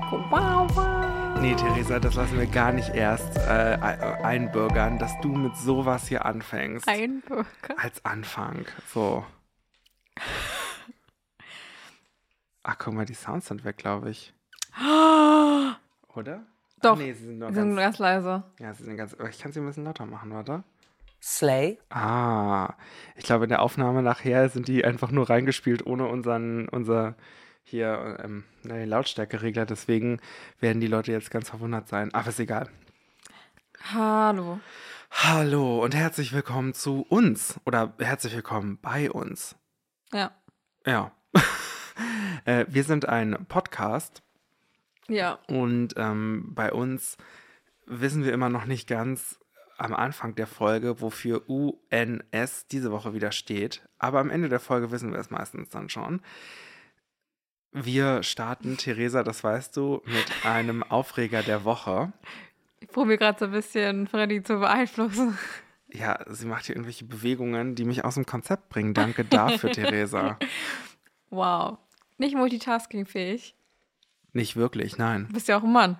Wow, wow. Nee, Theresa, das lassen wir gar nicht erst äh, einbürgern, dass du mit sowas hier anfängst. Einbürgern? Als Anfang. So. Ach, guck mal, die Sounds sind weg, glaube ich. Oder? Doch. Ach, nee, sie sind nur Die sind ganz, ganz leise. Ja, sie sind ganz. Ich kann sie ein bisschen lauter machen, warte. Slay. Ah, ich glaube, in der Aufnahme nachher sind die einfach nur reingespielt, ohne unseren, unser hier ähm, nee, Lautstärkeregler. Deswegen werden die Leute jetzt ganz verwundert sein. Aber ist egal. Hallo. Hallo und herzlich willkommen zu uns. Oder herzlich willkommen bei uns. Ja. Ja. äh, wir sind ein Podcast Ja. und ähm, bei uns wissen wir immer noch nicht ganz am Anfang der Folge, wofür UNS diese Woche wieder steht. Aber am Ende der Folge wissen wir es meistens dann schon. Wir starten, Theresa, das weißt du, mit einem Aufreger der Woche. Ich probiere gerade so ein bisschen Freddy zu beeinflussen. Ja, sie macht hier irgendwelche Bewegungen, die mich aus dem Konzept bringen. Danke dafür, Theresa. Wow. Nicht multitaskingfähig. Nicht wirklich, nein. Du bist ja auch ein Mann.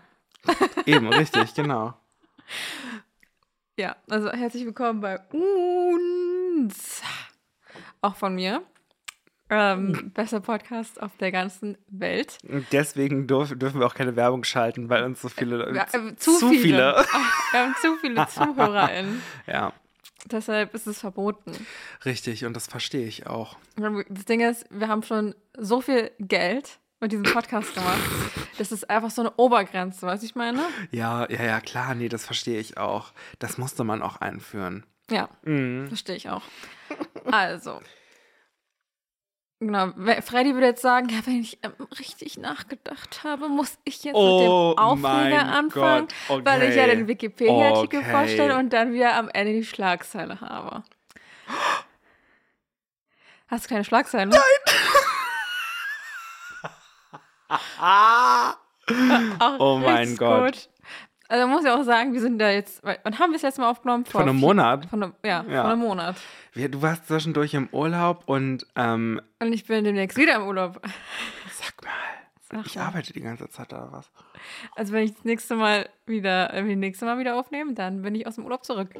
Eben, richtig, genau. Ja, also herzlich willkommen bei uns. Auch von mir. Ähm, bester Podcast auf der ganzen Welt. Und deswegen dürf, dürfen wir auch keine Werbung schalten, weil uns so viele. Ja, äh, zu, viele. Wir haben zu viele ZuhörerInnen. Ja, Deshalb ist es verboten. richtig. Und das verstehe ich auch. Das Ding ist, wir haben schon so viel Geld mit diesem Podcast gemacht. Das ist einfach so eine Obergrenze, weißt du, ich meine? Ja, ja, ja, klar. Nee, das verstehe ich auch. Das musste man auch einführen. Ja, Mhm. verstehe ich auch. Also. Genau, Freddy würde jetzt sagen, ja, wenn ich ähm, richtig nachgedacht habe, muss ich jetzt Oh mit dem Aufreger mein anfangen, Gott, weil ich ja okay. den Wikipedia-Artikel Okay. vorstelle und dann wieder am Ende die Schlagzeile habe. Hast du keine Schlagzeile? Nein! Oh mein Gott. Gut. Also man muss ja auch sagen, wir sind da jetzt, wann haben wir es jetzt mal aufgenommen? Von einem Monat. Von einem, ja, Ja. von einem Monat. Du warst zwischendurch im Urlaub und ähm, Und ich bin demnächst wieder im Urlaub. sag mal, Sag ich mal. arbeite die ganze Zeit da was. Also wenn ich das nächste Mal wieder, wenn wir das nächste Mal wieder aufnehmen, dann bin ich aus dem Urlaub zurück.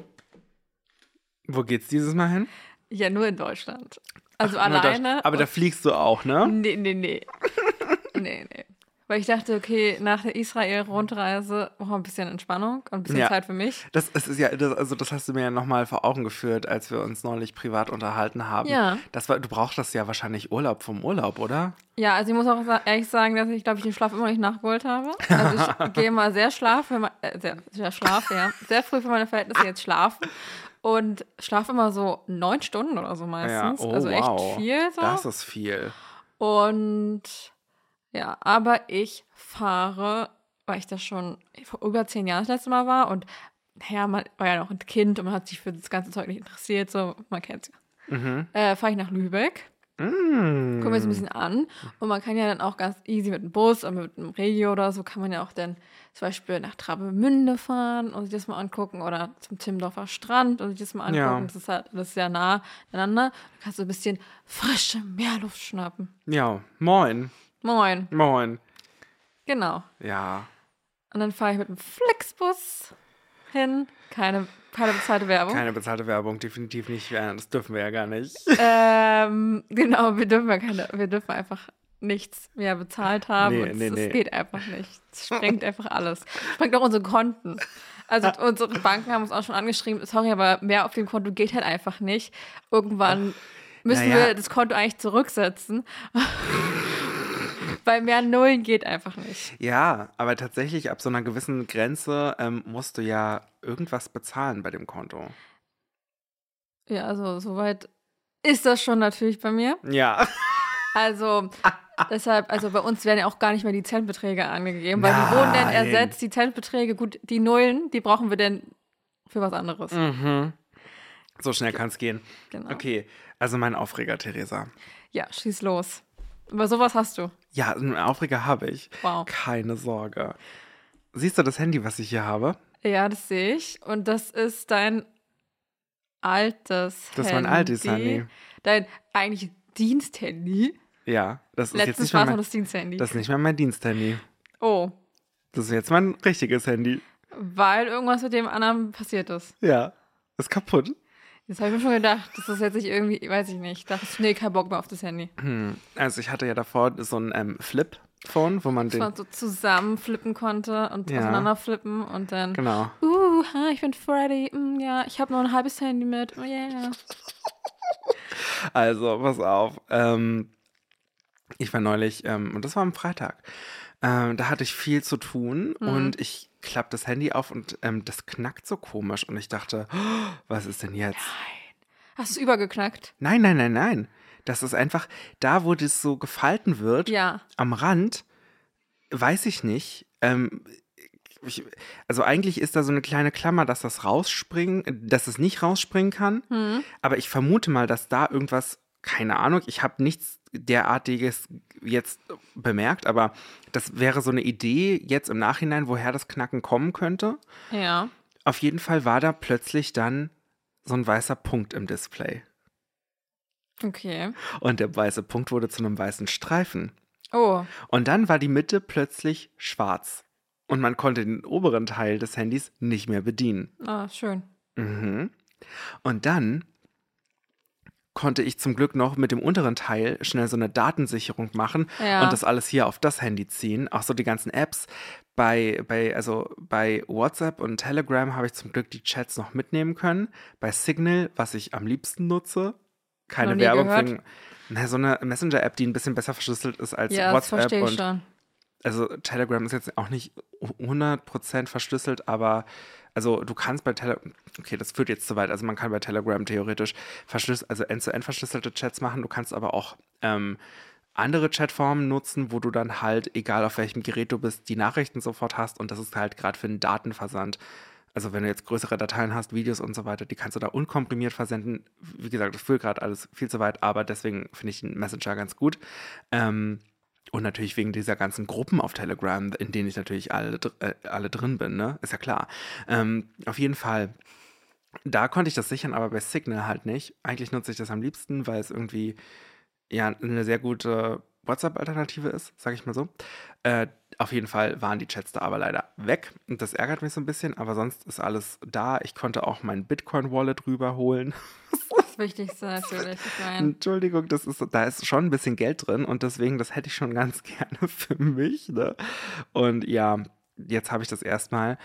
Wo geht's dieses Mal hin? Ja, nur in Deutschland. Also das- alleine. Aber da fliegst du auch, ne? Nee, nee, nee. nee, nee. Weil ich dachte, okay, nach der Israel-Rundreise brauchen wir ein bisschen Entspannung und ein bisschen Ja. Zeit für mich. Das, ist ja, das, also das hast du mir ja nochmal vor Augen geführt, als wir uns neulich privat unterhalten haben. Ja. Das war, du brauchst das ja wahrscheinlich Urlaub vom Urlaub, oder? Ja, also ich muss auch ehrlich sagen, dass ich, glaube ich, den Schlaf immer nicht nachgeholt habe. Also ich gehe mal sehr schlaf, äh, sehr, sehr schlaf, ja. Sehr früh für meine Verhältnisse jetzt schlafen. Und schlafe immer so neun Stunden oder so meistens. Ja, oh, also echt wow. viel so. Das ist viel. Und ja, aber ich fahre, weil ich das schon vor über zehn Jahren das letzte Mal war und naja, man war ja noch ein Kind und man hat sich für das ganze Zeug nicht interessiert, so, man kennt's ja. Mhm. Äh, fahre ich nach Lübeck, Mm. gucke mir das ein bisschen an und man kann ja dann auch ganz easy mit dem Bus und mit dem Regio oder so, kann man ja auch dann zum Beispiel nach Travemünde fahren und sich das mal angucken oder zum Timmendorfer Strand und sich das mal Ja. angucken. Das ist halt, ist ja nah aneinander. Da kannst du ein bisschen frische Meerluft schnappen. Ja, moin. Moin. Moin. Genau. Ja. Und dann fahre ich mit dem Flixbus hin. Keine, keine bezahlte Werbung. Keine bezahlte Werbung, definitiv nicht. Das dürfen wir ja gar nicht. Ähm, genau, wir dürfen ja keine, wir dürfen einfach nichts mehr bezahlt haben. Nee, und nee, es, nee. geht einfach nicht. Es sprengt einfach alles. Sprengt auch unsere Konten. Also unsere Banken haben uns auch schon angeschrieben, sorry, aber mehr auf dem Konto geht halt einfach nicht. Irgendwann müssen Naja. wir das Konto eigentlich zurücksetzen. Weil mehr Nullen geht einfach nicht. Ja, aber tatsächlich ab so einer gewissen Grenze ähm, musst du ja irgendwas bezahlen bei dem Konto. Ja, also soweit ist das schon natürlich bei mir. Ja. Also deshalb, also bei uns werden ja auch gar nicht mehr die Centbeträge angegeben, weil die wurden dann Nein. ersetzt, die Centbeträge, gut, die Nullen, die brauchen wir dann für was anderes. Mhm. So schnell kann es gehen. Genau. Okay, also mein Aufreger, Theresa. Ja, schieß los. Aber sowas hast du. Ja, einen Aufreger habe ich. Wow. Keine Sorge. Siehst du das Handy, was ich hier habe? Ja, das sehe ich. Und das ist dein altes Das ist Handy. mein altes Handy. Dein eigentlich Diensthandy. Ja, das ist jetzt Letztens nicht war mehr mein, das Diensthandy. das ist nicht mehr mein Diensthandy. Oh, Das ist jetzt mein richtiges Handy. weil irgendwas mit dem anderen passiert ist. Ja. Ist kaputt. Jetzt habe ich mir schon gedacht, das ist jetzt nicht irgendwie, weiß ich nicht. Ich dachte, nee, kein Bock mehr auf das Handy. Hm. Also ich hatte ja davor so ein ähm, Flip-Phone, wo man Dass den. man so zusammenflippen konnte und Ja. auseinander flippen und dann, Genau. uh, ich bin Freddy. Mm, ja, ich habe nur ein halbes Handy mit. Oh yeah. Also, pass auf. Ähm, ich war neulich, ähm, und das war am Freitag, ähm, da hatte ich viel zu tun Mhm. und ich klappe das Handy auf und ähm, das knackt so komisch und ich dachte, oh, was ist denn jetzt? Hast du es übergeknackt? Nein, nein, nein, nein. Das ist einfach, da wo das so gefalten wird, Ja. am Rand, weiß ich nicht. Ähm, ich, also eigentlich ist da so eine kleine Klammer, dass das rausspringen, dass es nicht rausspringen kann. Hm. Aber ich vermute mal, dass da irgendwas, keine Ahnung, ich habe nichts derartiges jetzt bemerkt, aber das wäre so eine Idee jetzt im Nachhinein, woher das Knacken kommen könnte. Ja. Auf jeden Fall war da plötzlich dann so ein weißer Punkt im Display. Okay. Und der weiße Punkt wurde zu einem weißen Streifen. Oh, Und dann war die Mitte plötzlich schwarz. Und man konnte den oberen Teil des Handys nicht mehr bedienen. ah, schön. Mhm. Und dann konnte ich zum Glück noch mit dem unteren Teil schnell so eine Datensicherung machen Ja. und das alles hier auf das Handy ziehen. Auch so die ganzen Apps. Bei, bei, also bei WhatsApp und Telegram habe ich zum Glück die Chats noch mitnehmen können. Bei Signal, was ich am liebsten nutze, keine Werbung wegen. Na, so eine Messenger-App, die ein bisschen besser verschlüsselt ist als Ja, WhatsApp und schon. Also Telegram ist jetzt auch nicht 100% verschlüsselt, aber also du kannst bei Telegram, okay, das führt jetzt zu weit, also man kann bei Telegram theoretisch verschlüsselt, also end-zu-end verschlüsselte Chats machen, du kannst aber auch ähm, andere Chatformen nutzen, wo du dann halt, egal auf welchem Gerät du bist, die Nachrichten sofort hast und das ist halt gerade für den Datenversand. Also wenn du jetzt größere Dateien hast, Videos und so weiter, die kannst du da unkomprimiert versenden. Wie gesagt, das führt gerade alles viel zu weit, aber deswegen finde ich den Messenger ganz gut. Ähm, und natürlich wegen dieser ganzen Gruppen auf Telegram, in denen ich natürlich alle, äh, alle drin bin, ne? Ist ja klar. Ähm, auf jeden Fall, da konnte ich das sichern, aber bei Signal halt nicht. Eigentlich nutze ich das am liebsten, weil es irgendwie ja eine sehr gute WhatsApp-Alternative ist, sage ich mal so. Äh, auf jeden Fall waren die Chats da aber leider weg. Und das ärgert mich so ein bisschen, aber sonst ist alles da. Ich konnte auch mein Bitcoin-Wallet rüberholen. Das Wichtigste natürlich. Entschuldigung, das ist, da ist schon ein bisschen Geld drin und deswegen, das hätte ich schon ganz gerne für mich. Ne? Und ja, jetzt habe ich das erstmal.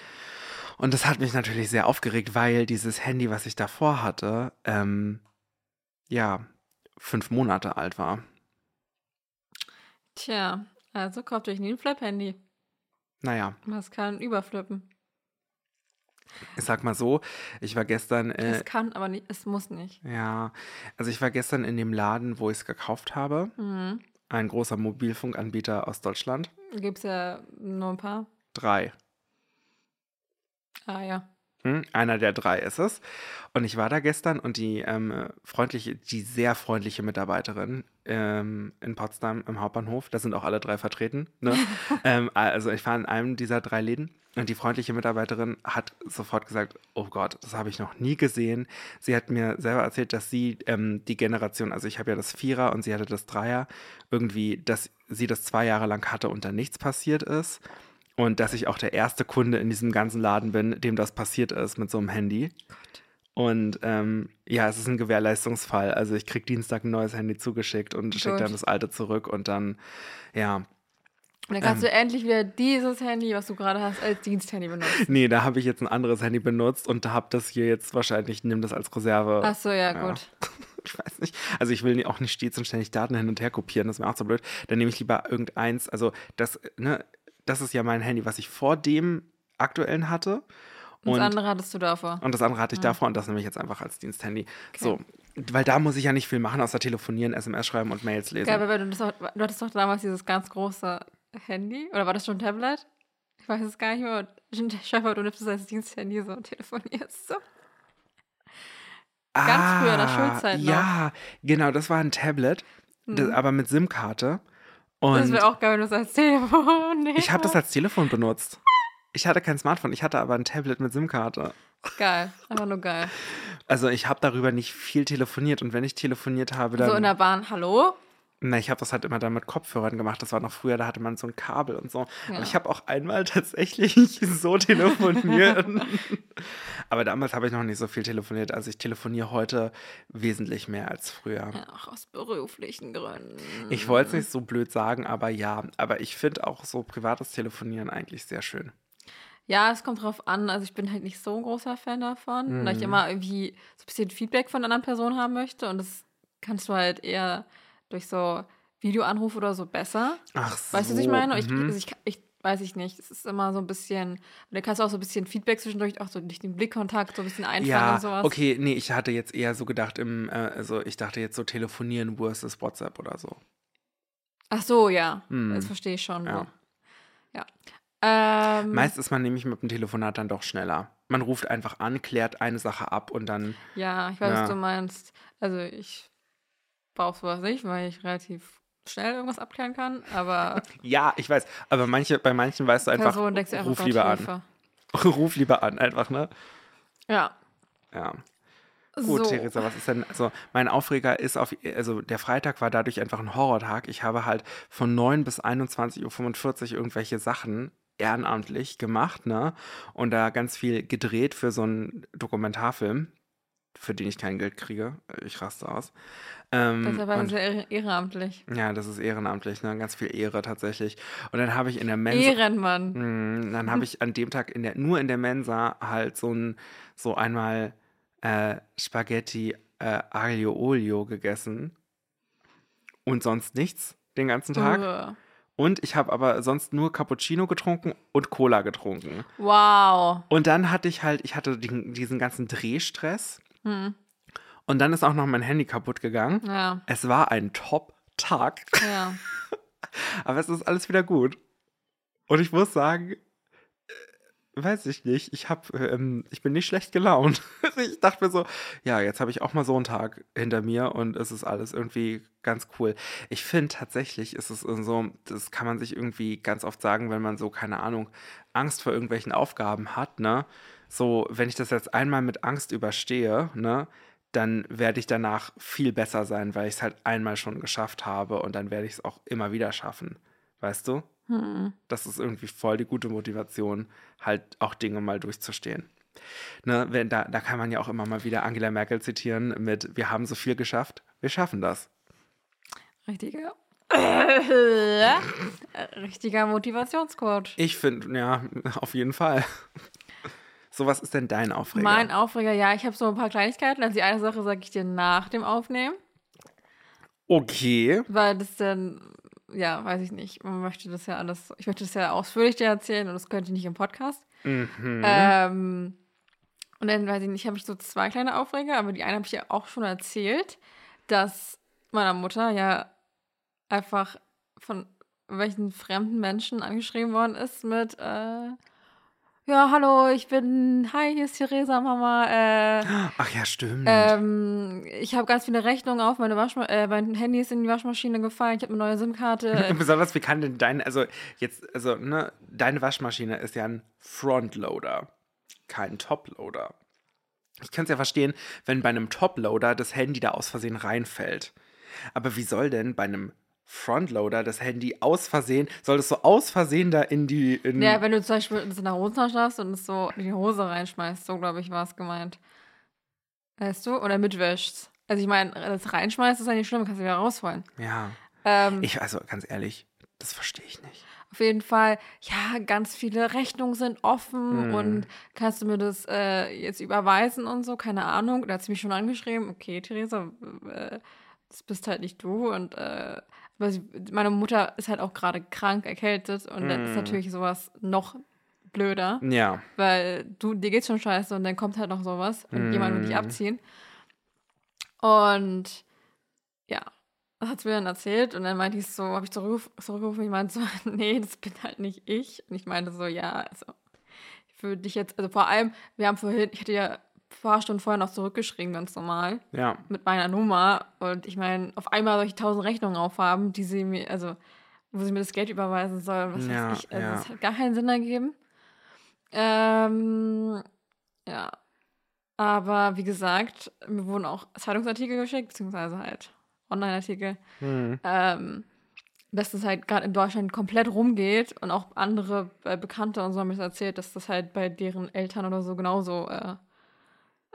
Und das hat mich natürlich sehr aufgeregt, weil dieses Handy, was ich davor hatte, ähm, ja, fünf Monate alt war. tja, also kauft euch nie ein Flip-Handy. Naja, Das kann überflippen. Ich sag mal so, ich war gestern, äh, Es kann, aber nicht, es muss nicht. ja, also ich war gestern in dem Laden, wo ich es gekauft habe. Mhm. Ein großer Mobilfunkanbieter aus Deutschland. Gibt es ja nur ein paar. Drei. Ah ja. Hm, Einer der drei ist es. Und ich war da gestern und die ähm, freundliche, die sehr freundliche Mitarbeiterin ähm, in Potsdam im Hauptbahnhof, da sind auch alle drei vertreten. Ne? ähm, also ich war in einem dieser drei Läden und die freundliche Mitarbeiterin hat sofort gesagt, oh Gott, das habe ich noch nie gesehen. Sie hat mir selber erzählt, dass sie ähm, die Generation, also ich habe ja das Vierer und sie hatte das Dreier, irgendwie, dass sie das zwei Jahre lang hatte und da nichts passiert ist. Und dass ich auch der erste Kunde in diesem ganzen Laden bin, dem das passiert ist mit so einem Handy. Und ähm, ja, es ist ein Gewährleistungsfall. Also ich krieg Dienstag ein neues Handy zugeschickt und schicke dann das alte zurück und dann, ja. Und dann kannst Ähm. du endlich wieder dieses Handy, was du gerade hast, als Diensthandy benutzen. Nee, da habe ich jetzt ein anderes Handy benutzt und habe das hier jetzt wahrscheinlich, nimm das als Reserve. Ach so, ja, Ja. gut. Ich weiß nicht. Also ich will auch nicht stets und ständig Daten hin und her kopieren, das ist mir auch so blöd. Dann nehme ich lieber irgendeins, also das, ne, das ist ja mein Handy, was ich vor dem aktuellen hatte. Und Und das andere hattest du davor. Und das andere hatte ich Ja. davor und das nehme ich jetzt einfach als Diensthandy. So, weil da muss ich ja nicht viel machen, außer telefonieren, SMS schreiben und Mails lesen. Geil, weil du, das du hattest doch damals dieses ganz große Handy. Oder war das schon ein Tablet? Ich weiß es gar nicht mehr. Schaffer, du nimmst es als Diensthandy so und telefonierst so. ganz früher, in der Schulzeit noch. Ah, Ja, genau, das war ein Tablet, das, Mhm. aber mit SIM-Karte. Das Und wäre auch geil, wenn du es als Telefon nimmst. ich habe das als Telefon benutzt. Ich hatte kein Smartphone, ich hatte aber ein Tablet mit SIM-Karte. Geil, einfach nur geil. Also ich habe darüber nicht viel telefoniert und wenn ich telefoniert habe, dann... So in der Bahn, hallo? Na, ich habe das halt immer dann mit Kopfhörern gemacht. Das war noch früher, da hatte man so ein Kabel und so. Ja. Aber ich habe auch einmal tatsächlich so telefoniert. Aber damals habe ich noch nicht so viel telefoniert. Also ich telefoniere heute wesentlich mehr als früher. Ja, auch aus beruflichen Gründen. Ich wollte es nicht so blöd sagen, aber ja. Aber ich finde auch so privates Telefonieren eigentlich sehr schön. Ja, es kommt drauf an. Also ich bin halt nicht so ein großer Fan davon, weil ich immer irgendwie so ein bisschen Feedback von anderen Person haben möchte. Und das kannst du halt eher durch so Videoanruf oder so besser. Ach so. Weißt du, was ich meine? Ich, mhm. also ich, ich weiß ich nicht. Es ist immer so ein bisschen, da kannst du auch so ein bisschen Feedback zwischendurch, auch so durch den Blickkontakt so ein bisschen einfangen Ja, und sowas. okay, nee, ich hatte jetzt eher so gedacht im, äh, also ich dachte jetzt so telefonieren versus WhatsApp oder so. Ach so, ja. Hm. Das verstehe ich schon. Ja. Ja. Ähm, Meist ist man nämlich mit dem Telefonat dann doch schneller. Man ruft einfach an, klärt eine Sache ab und dann, ja, ich weiß, Ja. was du meinst. Also ich brauche sowas nicht, weil ich relativ schnell irgendwas abklären kann, aber ja, ich weiß, aber manche, bei manchen weißt du einfach, Person du einfach, ruf lieber an. Ruf lieber an, einfach, ne? Ja. Ja. Gut, so. Theresa, was ist denn, also mein Aufreger ist auf, also der Freitag war dadurch einfach ein Horrortag. Ich habe halt von 9 bis 21.45 Uhr irgendwelche Sachen ehrenamtlich gemacht, ne? Und da ganz viel gedreht für so einen Dokumentarfilm, für den ich kein Geld kriege. Ich raste aus. Ähm, Deshalb war das ja ehrenamtlich. ja, das ist ehrenamtlich, ne? Ganz viel Ehre tatsächlich. Und dann habe ich in der Mensa. Ehrenmann. Mm, Dann habe ich an dem Tag in der, nur in der Mensa halt so ein, so einmal äh, Spaghetti äh, Aglio Olio gegessen und sonst nichts den ganzen Tag. Ugh. Und ich habe aber sonst nur Cappuccino getrunken und Cola getrunken. Wow. Und dann hatte ich halt, ich hatte den, diesen ganzen Drehstress Hm. und dann ist auch noch mein Handy kaputt gegangen. Ja, Es war ein Top-Tag. ja. Aber es ist alles wieder gut. Und ich muss sagen, äh, weiß ich nicht, ich hab, ähm, ich bin nicht schlecht gelaunt. ich dachte mir so, ja, jetzt habe ich auch mal so einen Tag hinter mir und es ist alles irgendwie ganz cool. Ich finde tatsächlich ist es so, das kann man sich irgendwie ganz oft sagen, wenn man so, keine Ahnung, Angst vor irgendwelchen Aufgaben hat, ne? So, wenn ich das jetzt einmal mit Angst überstehe, ne? dann werde ich danach viel besser sein, weil ich es halt einmal schon geschafft habe und dann werde ich es auch immer wieder schaffen. Weißt du? Hm. Das ist irgendwie voll die gute Motivation, halt auch Dinge mal durchzustehen. Ne, wenn, da, da kann man ja auch immer mal wieder Angela Merkel zitieren mit, wir haben so viel geschafft, wir schaffen das. Richtiger. Richtiger Motivationscoach. Ich finde, ja, auf jeden Fall. So, was ist denn dein Aufreger? Mein Aufreger, ja, ich habe so ein paar Kleinigkeiten. Also die eine Sache sage ich dir nach dem Aufnehmen, okay. weil das dann, ja, weiß ich nicht. Man möchte das ja alles, ich möchte das ja ausführlich dir erzählen und das könnte ich nicht im Podcast. Mhm. Ähm, und dann weiß ich nicht, habe ich so zwei kleine Aufreger, aber die eine habe ich ja auch schon erzählt, dass meiner Mutter ja einfach von welchen fremden Menschen angeschrieben worden ist mit, äh, ja, hallo, ich bin, hi, hier ist Theresa, Mama, äh, Ach ja, stimmt. ähm, ich habe ganz viele Rechnungen auf, meine Waschma äh, mein Handy ist in die Waschmaschine gefallen, ich habe eine neue SIM-Karte. Besonders, wie kann denn dein, also jetzt, also, ne, deine Waschmaschine ist ja ein Frontloader, kein Toploader. Ich kann es ja verstehen, wenn bei einem Toploader das Handy da aus Versehen reinfällt. Aber wie soll denn bei einem Frontloader das Handy aus Versehen, soll das so aus Versehen da in die. In, Ja, wenn du zum Beispiel in der Hosentasche hast und es so in die Hose reinschmeißt, so glaube ich, war es gemeint. Weißt du? Oder mitwäschst. Also ich meine, das reinschmeißt ist ja nicht schlimm, kannst du wieder rausholen. ja. Ähm, Ich, also ganz ehrlich, das verstehe ich nicht. auf jeden Fall, ja, ganz viele Rechnungen sind offen Hm. und kannst du mir das äh, jetzt überweisen und so, keine Ahnung. Da hat sie mich schon angeschrieben, okay, Theresa, äh, das bist halt nicht du und äh, meine Mutter ist halt auch gerade krank, erkältet und dann ist Hm. natürlich sowas noch blöder. Ja. Weil du, dir geht's schon scheiße und dann kommt halt noch sowas und jemand will dich Mm. abziehen. Und ja, das hat sie mir dann erzählt und dann meinte ich so, habe ich zurückruf, zurückgerufen, ich meinte so, nee, das bin halt nicht ich. Und ich meinte so, ja, also ich würde dich jetzt, also vor allem, wir haben vorhin, ich hatte ja paar Stunden vorher noch zurückgeschrieben, ganz normal, Ja. mit meiner Nummer. Und ich meine, auf einmal soll ich tausend Rechnungen aufhaben, die sie mir, also wo sie mir das Geld überweisen soll, was Ja, weiß ich. Also ja. das hat gar keinen Sinn ergeben. Ähm, ja. Aber wie gesagt, mir wurden auch Zeitungsartikel geschickt, beziehungsweise halt Online-Artikel, Hm. ähm, dass das halt gerade in Deutschland komplett rumgeht und auch andere äh, Bekannte und so haben mir das erzählt, dass das halt bei deren Eltern oder so genauso äh,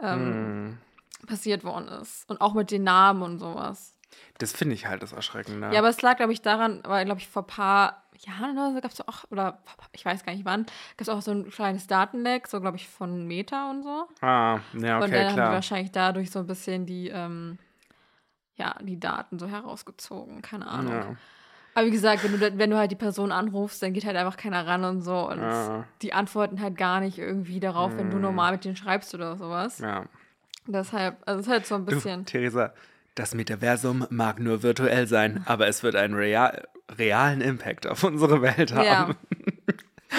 ähm, Hm. passiert worden ist. Und auch mit den Namen und sowas. Das finde ich halt das Erschreckende. Ja, aber es lag, glaube ich, daran, weil, glaube ich, vor ein paar Jahren oder so gab es auch, oder ich weiß gar nicht wann, gab es auch so ein kleines Datenleck, so, glaube ich, von Meta und so. ah, ja, und okay, dann haben die klar. wahrscheinlich dadurch so ein bisschen die, ähm, ja, die Daten so herausgezogen, keine Ahnung. Ja. Aber wie gesagt, wenn du, wenn du halt die Person anrufst, dann geht halt einfach keiner ran und so. Und Ja. die antworten halt gar nicht irgendwie darauf, wenn du normal mit denen schreibst oder sowas. ja. Deshalb, also es ist halt so ein Du, bisschen. Theresa, das Metaversum mag nur virtuell sein, aber es wird einen real, realen Impact auf unsere Welt haben. Ja,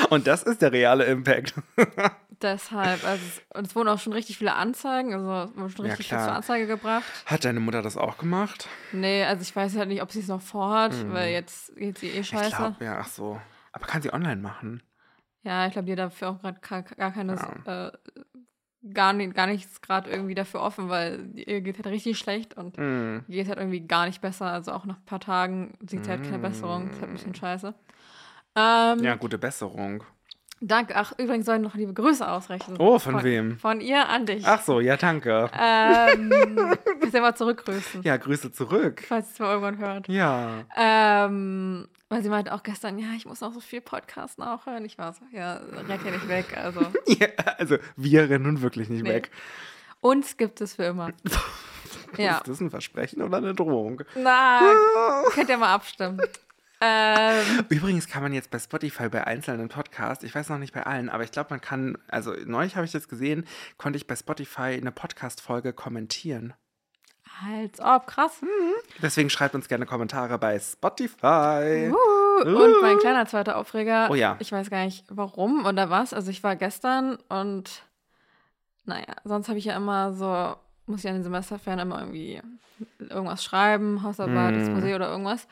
Und das ist der reale Impact. deshalb, also es, und es wurden auch schon richtig viele Anzeigen, also es wurde schon Ja, richtig viel klar. zur Anzeige gebracht. Hat deine Mutter das auch gemacht? Nee, also ich weiß halt nicht, ob sie es noch vorhat, weil jetzt geht sie eh Mhm. Ich scheiße. glaube, ja, ach so. Aber kann sie online machen? Ja, ich glaube, die hat dafür auch gerade gar keine, äh, gar, nicht, gar nichts gerade irgendwie dafür offen, weil ihr geht halt richtig schlecht und Hm. ihr geht halt irgendwie gar nicht besser. Also auch nach ein paar Tagen sieht sie halt keine Besserung. Das ist halt ein bisschen scheiße. Ähm, Ja, gute Besserung. Danke. Ach, übrigens sollen noch liebe Grüße ausrechnen. Oh, von wem? Von ihr an dich. Ach so, ja, danke. Ähm, kannst ja mal zurückgrüßen, Ja, Grüße zurück. falls es mal irgendwann hört. Ja. Ähm, weil sie meinte auch gestern, ja, ich muss noch so viel Podcast nachhören. Ich war so, ja, rennt ja nicht weg. Also, ja. Also, wir rennen nun wirklich nicht Nee. weg. uns gibt es für immer. ja. Ist das ein Versprechen oder eine Drohung? Na, könnt ihr mal abstimmen. Ähm, Übrigens kann man jetzt bei Spotify bei einzelnen Podcasts, ich weiß noch nicht bei allen, aber ich glaube, man kann, also neulich habe ich das gesehen, konnte ich bei Spotify eine Podcast-Folge kommentieren. als ob, krass. Deswegen schreibt uns gerne Kommentare bei Spotify. Uh, und mein kleiner zweiter Aufreger. Oh ja. Ich weiß gar nicht warum oder was. Also ich war gestern und naja, sonst habe ich ja immer so, muss ich an den Semesterferien immer irgendwie irgendwas schreiben, Hausarbeit, Mm. Exposé oder irgendwas.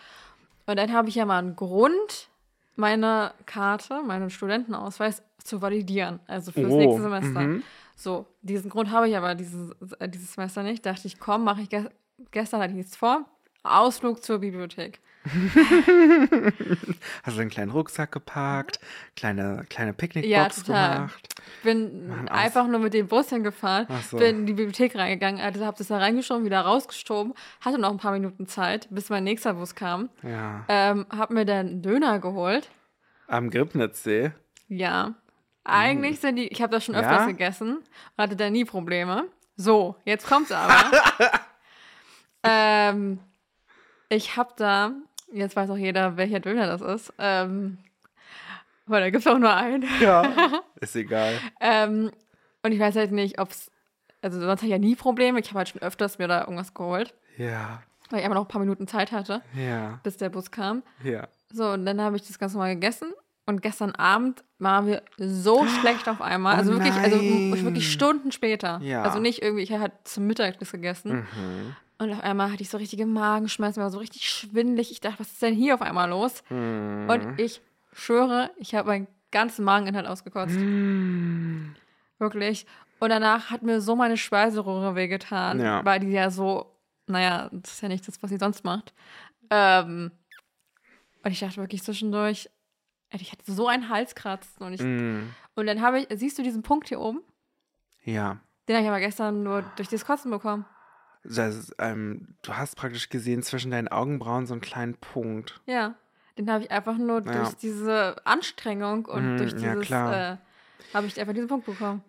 Und dann habe ich ja mal einen Grund, meine Karte, meinen Studentenausweis zu validieren. Also fürs Oh, nächste Semester. mhm. So, diesen Grund habe ich aber dieses, äh, dieses Semester nicht. Dachte ich, komm, mache ich ge gestern hatte ich nichts vor. Ausflug zur Bibliothek. Hast du einen kleinen Rucksack gepackt, kleine, kleine Ja, Picknickbox total. gemacht. Bin Mann, einfach nur mit dem Bus hingefahren, so. bin in die Bibliothek reingegangen, also habe das da reingeschoben, wieder rausgeschoben, hatte noch ein paar Minuten Zeit, bis mein nächster Bus kam. Ja. Ähm, hab mir dann einen Döner geholt. Am Gribnitzsee. Ja. Eigentlich sind die, ich habe das schon öfters. Ja? gegessen und hatte da nie Probleme. So, jetzt kommt's aber. ähm, ich habe da, jetzt weiß auch jeder, welcher Döner das ist. Ähm, weil da gibt's auch nur einen. Ja. Ist egal. Ähm, und ich weiß halt nicht, ob es. Also, sonst hatte ich ja nie Probleme. Ich habe halt schon öfters mir da irgendwas geholt, Ja. weil ich einfach noch ein paar Minuten Zeit hatte, Ja. bis der Bus kam. Ja. So, und dann habe ich das ganz normal gegessen. Und gestern Abend waren wir so schlecht auf einmal. Oh also wirklich, also wirklich Stunden später. Ja. Also nicht irgendwie, ich hatte zum Mittag das gegessen. Mhm. Und auf einmal hatte ich so richtige Magenschmerzen, war so richtig schwindelig. Ich dachte, was ist denn hier auf einmal los? Mhm. Und ich schwöre, ich habe meinen ganzen Mageninhalt ausgekotzt. Mhm. Wirklich. Und danach hat mir so meine Speiseröhre wehgetan, Ja. weil die ja so, naja, das ist ja nicht das, was sie sonst macht. Ähm, und ich dachte wirklich zwischendurch, ich hatte so einen Halskratzen. Und, ich, Mhm. und dann habe ich, siehst du diesen Punkt hier oben? Ja. Den habe ich aber gestern nur durch das Kotzen bekommen. Das ähm, du hast praktisch gesehen zwischen deinen Augenbrauen so einen kleinen Punkt. Ja. Den habe ich einfach nur Ja. durch diese Anstrengung und Mhm, durch ja, dieses, klar. äh, habe ich einfach diesen Punkt bekommen.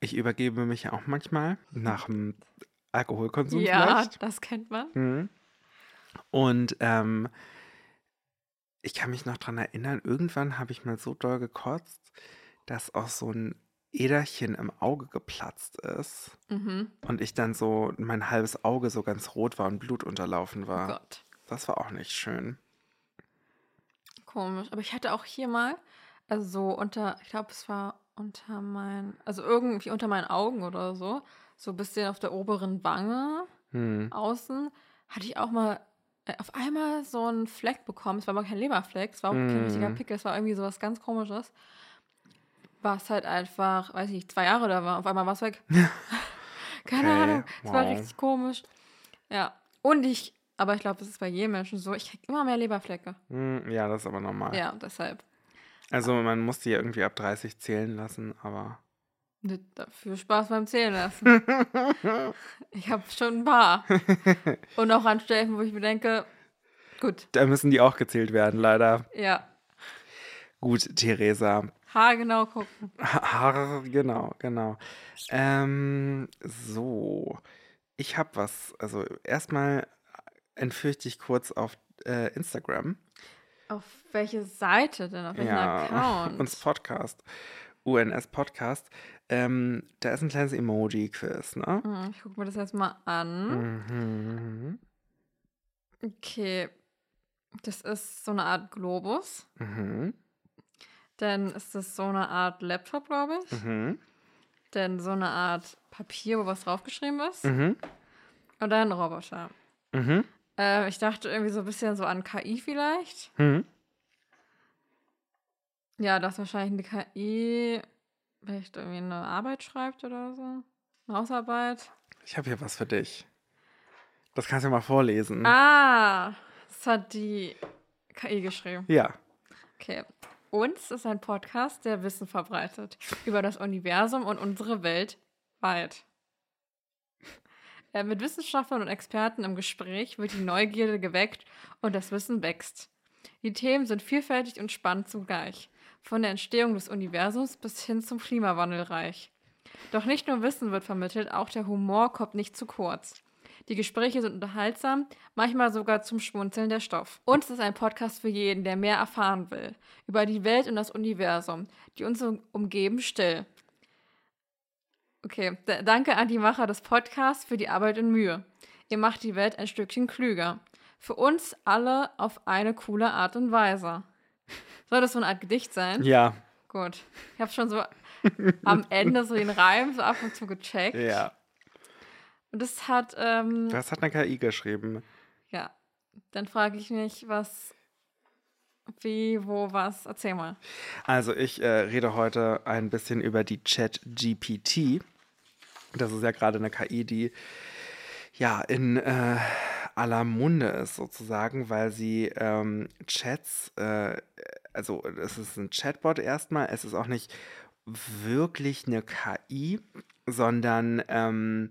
Ich übergebe mich ja auch manchmal nach dem Alkoholkonsum ja, vielleicht. das kennt man. Mhm. Und ähm, ich kann mich noch dran erinnern, irgendwann habe ich mal so doll gekotzt, dass auch so ein Äderchen im Auge geplatzt ist. Mhm. Und ich dann so, mein halbes Auge so ganz rot war und Blut unterlaufen Oh war. Gott. Das war auch nicht schön. Komisch. Aber ich hatte auch hier mal, also so unter, ich glaube, es war unter mein, also irgendwie unter meinen Augen oder so, so ein bisschen auf der oberen Wange Hm. außen, hatte ich auch mal äh, auf einmal so einen Fleck bekommen. Es war aber kein Leberfleck, es war auch kein Mm. richtiger Pickel, es war irgendwie so was ganz Komisches. Was halt einfach, weiß ich nicht, zwei Jahre da war. Auf einmal war es weg. Keine Okay, Ahnung. Es war wow. richtig komisch. Ja. Und ich Aber ich glaube, das ist bei jedem Menschen so. Ich kriege immer mehr Leberflecke. Hm, ja, das ist aber normal. Ja, deshalb. Also man muss die irgendwie ab 30 zählen lassen, aber. Dafür Spaß beim Zählen lassen. ich habe schon ein paar. Und auch an Stellen, wo ich mir denke, gut. Da müssen die auch gezählt werden, leider. Ja. Gut, Theresa. Haargenau gucken. Haar, genau, genau. Ähm, so. Ich habe was. Also erstmal entführe ich dich kurz auf äh, Instagram. Auf welche Seite denn? Auf welchen Ja, Account? uns Podcast. UNS Podcast. Ähm, da ist ein kleines Emoji-Quiz, ne? Hm, Ich gucke mir das jetzt mal an. Mhm. Okay. Das ist so eine Art Globus. Mhm. Dann ist das so eine Art Laptop, glaube ich. Mhm. Dann so eine Art Papier, wo was draufgeschrieben ist. Mhm. Und dann ein Roboter. Mhm. Äh, ich dachte irgendwie so ein bisschen so an KI vielleicht. Mhm. Ja, dass wahrscheinlich eine KI vielleicht irgendwie eine Arbeit schreibt oder so. Eine Hausarbeit. Ich habe hier was für dich. Das kannst du mal vorlesen. Ah, das hat die KI geschrieben. Ja. Okay. Uns ist ein Podcast, der Wissen verbreitet über das Universum und unsere Welt weit. Äh, mit Wissenschaftlern und Experten im Gespräch wird die Neugierde geweckt und das Wissen wächst. Die Themen sind vielfältig und spannend zugleich. Von der Entstehung des Universums bis hin zum Klimawandel reich. Doch nicht nur Wissen wird vermittelt, auch der Humor kommt nicht zu kurz. Die Gespräche sind unterhaltsam, manchmal sogar zum Schmunzeln der Stoff. Uns ist ein Podcast für jeden, der mehr erfahren will. Über die Welt und das Universum, die uns um- umgeben, still. Okay, danke an die Macher des Podcasts für die Arbeit und Mühe. Ihr macht die Welt ein Stückchen klüger. Für uns alle auf eine coole Art und Weise. Soll das so eine Art Gedicht sein? Ja. Gut. Ich habe schon so am Ende so den Reim so ab und zu gecheckt. Ja. Und das hat, ähm, Das hat eine KI geschrieben. ja. Dann frage ich mich, was, wie, wo, was. Erzähl mal. Also ich äh, rede heute ein bisschen über die Chat-GPT. Das ist ja gerade eine KI, die ja in äh, aller Munde ist sozusagen, weil sie ähm, Chats, äh, also es ist ein Chatbot erstmal, es ist auch nicht wirklich eine KI, sondern ähm,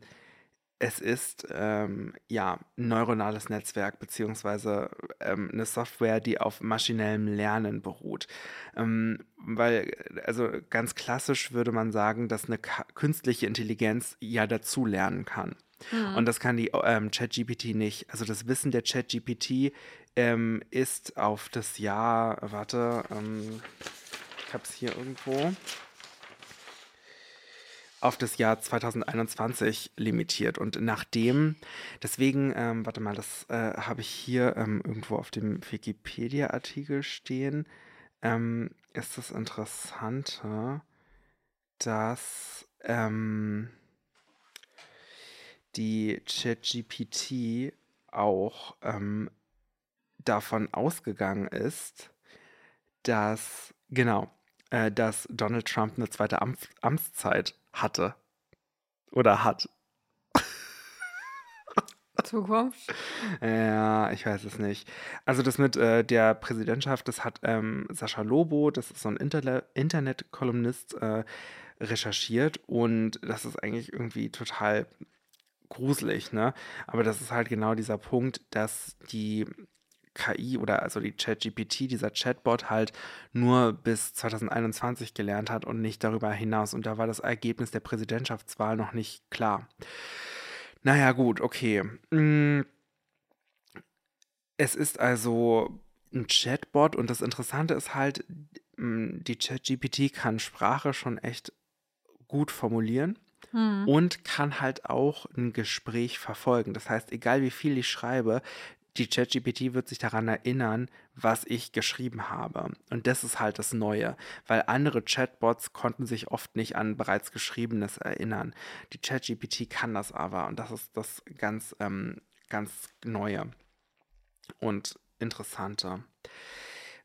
es ist ähm, ja ein neuronales Netzwerk beziehungsweise ähm, eine Software, die auf maschinellem Lernen beruht. Ähm, weil, also ganz klassisch würde man sagen, dass eine künstliche Intelligenz ja dazu lernen kann. Und das kann die ähm, ChatGPT nicht. Also das Wissen der ChatGPT ähm, ist auf das Jahr, warte, ähm, ich habe es hier irgendwo auf das Jahr 2021 limitiert. Und nachdem, deswegen, ähm, warte mal, das äh, habe ich hier ähm, irgendwo auf dem Wikipedia-Artikel stehen, ähm, ist das Interessante, dass ähm, die ChatGPT auch ähm, davon ausgegangen ist, dass, genau, äh, dass Donald Trump eine zweite Amts Amtszeit hatte. Oder hat. Zukunft. Ja, ich weiß es nicht. Also das mit äh, der Präsidentschaft, das hat ähm, Sascha Lobo, das ist so ein Interle Internet-Kolumnist, äh, recherchiert und das ist eigentlich irgendwie total gruselig, ne? Aber das ist halt genau dieser Punkt, dass die KI oder also die ChatGPT, dieser Chatbot halt nur bis 2021 gelernt hat und nicht darüber hinaus. Und da war das Ergebnis der Präsidentschaftswahl noch nicht klar. Naja, gut, okay. Mm, Es ist also ein Chatbot und das Interessante ist halt, mm, die ChatGPT kann Sprache schon echt gut formulieren Hm. und kann halt auch ein Gespräch verfolgen. Das heißt, egal wie viel ich schreibe, die ChatGPT wird sich daran erinnern, was ich geschrieben habe. Und das ist halt das Neue, weil andere Chatbots konnten sich oft nicht an bereits Geschriebenes erinnern. Die ChatGPT kann das aber und das ist das ganz, ähm, ganz Neue und Interessante.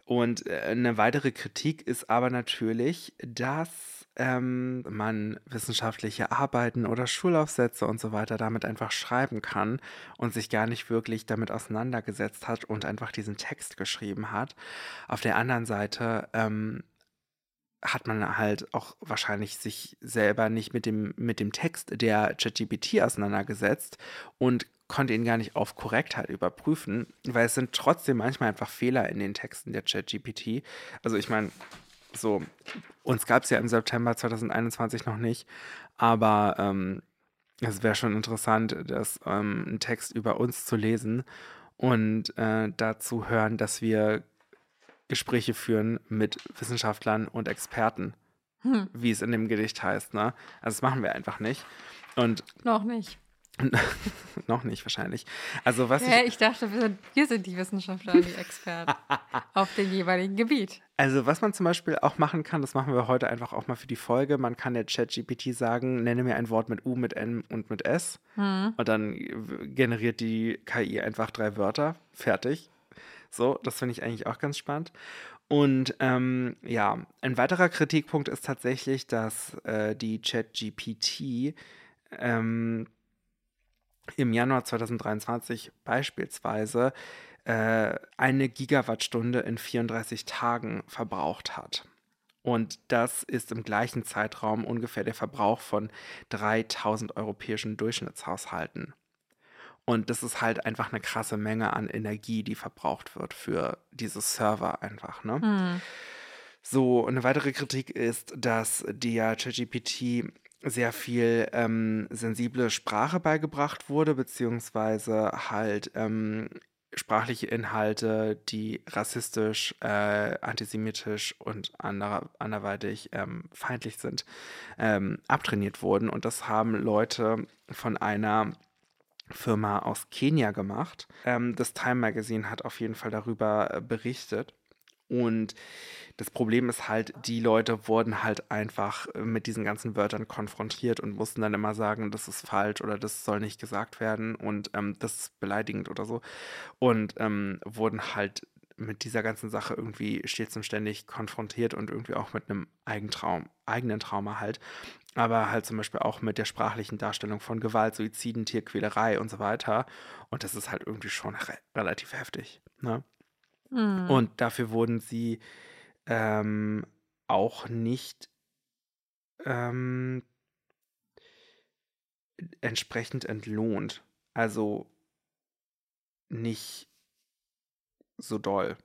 Und äh, eine weitere Kritik ist aber natürlich, dass ähm, man wissenschaftliche Arbeiten oder Schulaufsätze und so weiter damit einfach schreiben kann und sich gar nicht wirklich damit auseinandergesetzt hat und einfach diesen Text geschrieben hat. Auf der anderen Seite ähm, hat man halt auch wahrscheinlich sich selber nicht mit dem, mit dem Text der ChatGPT auseinandergesetzt und konnte ihn gar nicht auf Korrektheit überprüfen, weil es sind trotzdem manchmal einfach Fehler in den Texten der ChatGPT. Also ich meine, so, uns gab es ja im September 2021 noch nicht, aber ähm, es wäre schon interessant, das, ähm, einen Text über uns zu lesen und äh, dazu hören, dass wir Gespräche führen mit Wissenschaftlern und Experten, hm. wie es in dem Gedicht heißt. Ne? Also das machen wir einfach nicht. Und noch nicht. noch nicht wahrscheinlich. Also was ja, ich, ich dachte, wir sind, wir sind die Wissenschaftler und die Experten auf dem jeweiligen Gebiet. Also was man zum Beispiel auch machen kann, das machen wir heute einfach auch mal für die Folge. Man kann der ChatGPT sagen, nenne mir ein Wort mit U, mit N und mit S. Hm. Und dann generiert die KI einfach drei Wörter. Fertig. So, das finde ich eigentlich auch ganz spannend. Und ähm, ja, ein weiterer Kritikpunkt ist tatsächlich, dass äh, die ChatGPT ähm, im Januar 2023 beispielsweise äh, eine Gigawattstunde in 34 Tagen verbraucht hat. Und das ist im gleichen Zeitraum ungefähr der Verbrauch von 3000 europäischen Durchschnittshaushalten. Und das ist halt einfach eine krasse Menge an Energie, die verbraucht wird für diese Server einfach. Ne? Hm. So, eine weitere Kritik ist, dass der ChatGPT sehr viel ähm, sensible Sprache beigebracht wurde, beziehungsweise halt ähm, sprachliche Inhalte, die rassistisch, äh, antisemitisch und ander, anderweitig ähm, feindlich sind, ähm, abtrainiert wurden. Und das haben Leute von einer Firma aus Kenia gemacht. Ähm, das Time Magazine hat auf jeden Fall darüber äh, berichtet. Und das Problem ist halt, die Leute wurden halt einfach äh, mit diesen ganzen Wörtern konfrontiert und mussten dann immer sagen, das ist falsch oder das soll nicht gesagt werden und ähm, das ist beleidigend oder so. Und ähm, wurden halt mit dieser ganzen Sache irgendwie stets und ständig konfrontiert und irgendwie auch mit einem Eigentraum, eigenen Trauma halt aber halt zum Beispiel auch mit der sprachlichen Darstellung von Gewalt, Suiziden, Tierquälerei und so weiter. Und das ist halt irgendwie schon re relativ heftig. Ne? Mhm. Und dafür wurden sie ähm, auch nicht ähm, entsprechend entlohnt. Also nicht so doll.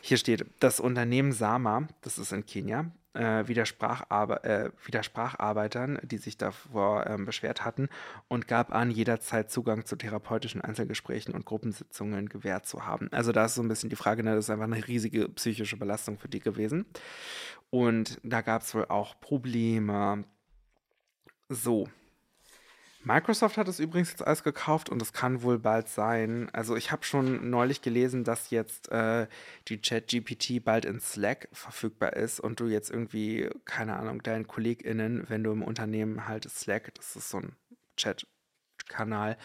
Hier steht, das Unternehmen Sama, das ist in Kenia, äh, widersprach, aber, äh, widersprach Arbeitern, die sich davor ähm, beschwert hatten, und gab an, jederzeit Zugang zu therapeutischen Einzelgesprächen und Gruppensitzungen gewährt zu haben. Also da ist so ein bisschen die Frage, ne, das ist einfach eine riesige psychische Belastung für die gewesen. Und da gab es wohl auch Probleme. So, Microsoft hat es übrigens jetzt alles gekauft und es kann wohl bald sein. Also ich habe schon neulich gelesen, dass jetzt äh, die ChatGPT bald in Slack verfügbar ist und du jetzt irgendwie, keine Ahnung, deinen KollegInnen, wenn du im Unternehmen halt Slack, das ist so ein Chat, Kanal.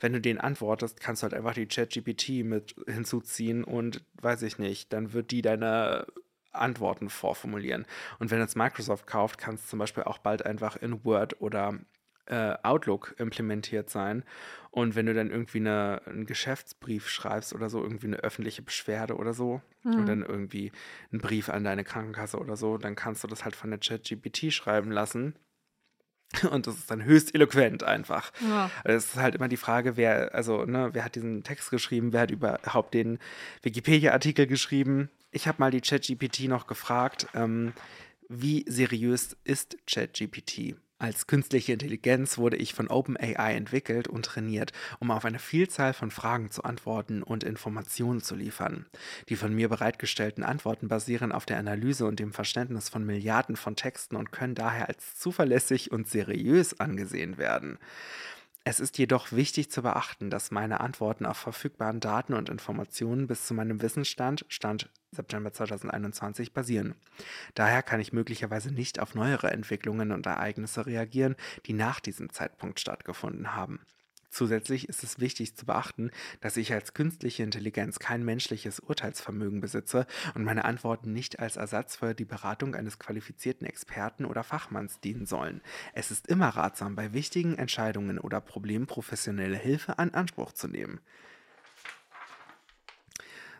Wenn du den antwortest, kannst du halt einfach die ChatGPT mit hinzuziehen und weiß ich nicht, dann wird die deine Antworten vorformulieren. Und wenn jetzt Microsoft kauft, kannst du zum Beispiel auch bald einfach in Word oder äh, Outlook implementiert sein. Und wenn du dann irgendwie eine, einen Geschäftsbrief schreibst oder so, irgendwie eine öffentliche Beschwerde oder so, mhm. und dann irgendwie einen Brief an deine Krankenkasse oder so, dann kannst du das halt von der ChatGPT schreiben lassen. Und das ist dann höchst eloquent einfach. Ja. Es ist halt immer die Frage, wer, also, ne, wer hat diesen Text geschrieben, wer hat überhaupt den Wikipedia-Artikel geschrieben. Ich habe mal die ChatGPT noch gefragt, ähm, wie seriös ist ChatGPT? Als künstliche Intelligenz wurde ich von OpenAI entwickelt und trainiert, um auf eine Vielzahl von Fragen zu antworten und Informationen zu liefern. Die von mir bereitgestellten Antworten basieren auf der Analyse und dem Verständnis von Milliarden von Texten und können daher als zuverlässig und seriös angesehen werden. Es ist jedoch wichtig zu beachten, dass meine Antworten auf verfügbaren Daten und Informationen bis zu meinem Wissensstand, Stand September 2021, basieren. Daher kann ich möglicherweise nicht auf neuere Entwicklungen und Ereignisse reagieren, die nach diesem Zeitpunkt stattgefunden haben. Zusätzlich ist es wichtig zu beachten, dass ich als künstliche Intelligenz kein menschliches Urteilsvermögen besitze und meine Antworten nicht als Ersatz für die Beratung eines qualifizierten Experten oder Fachmanns dienen sollen. Es ist immer ratsam, bei wichtigen Entscheidungen oder Problemen professionelle Hilfe an Anspruch zu nehmen.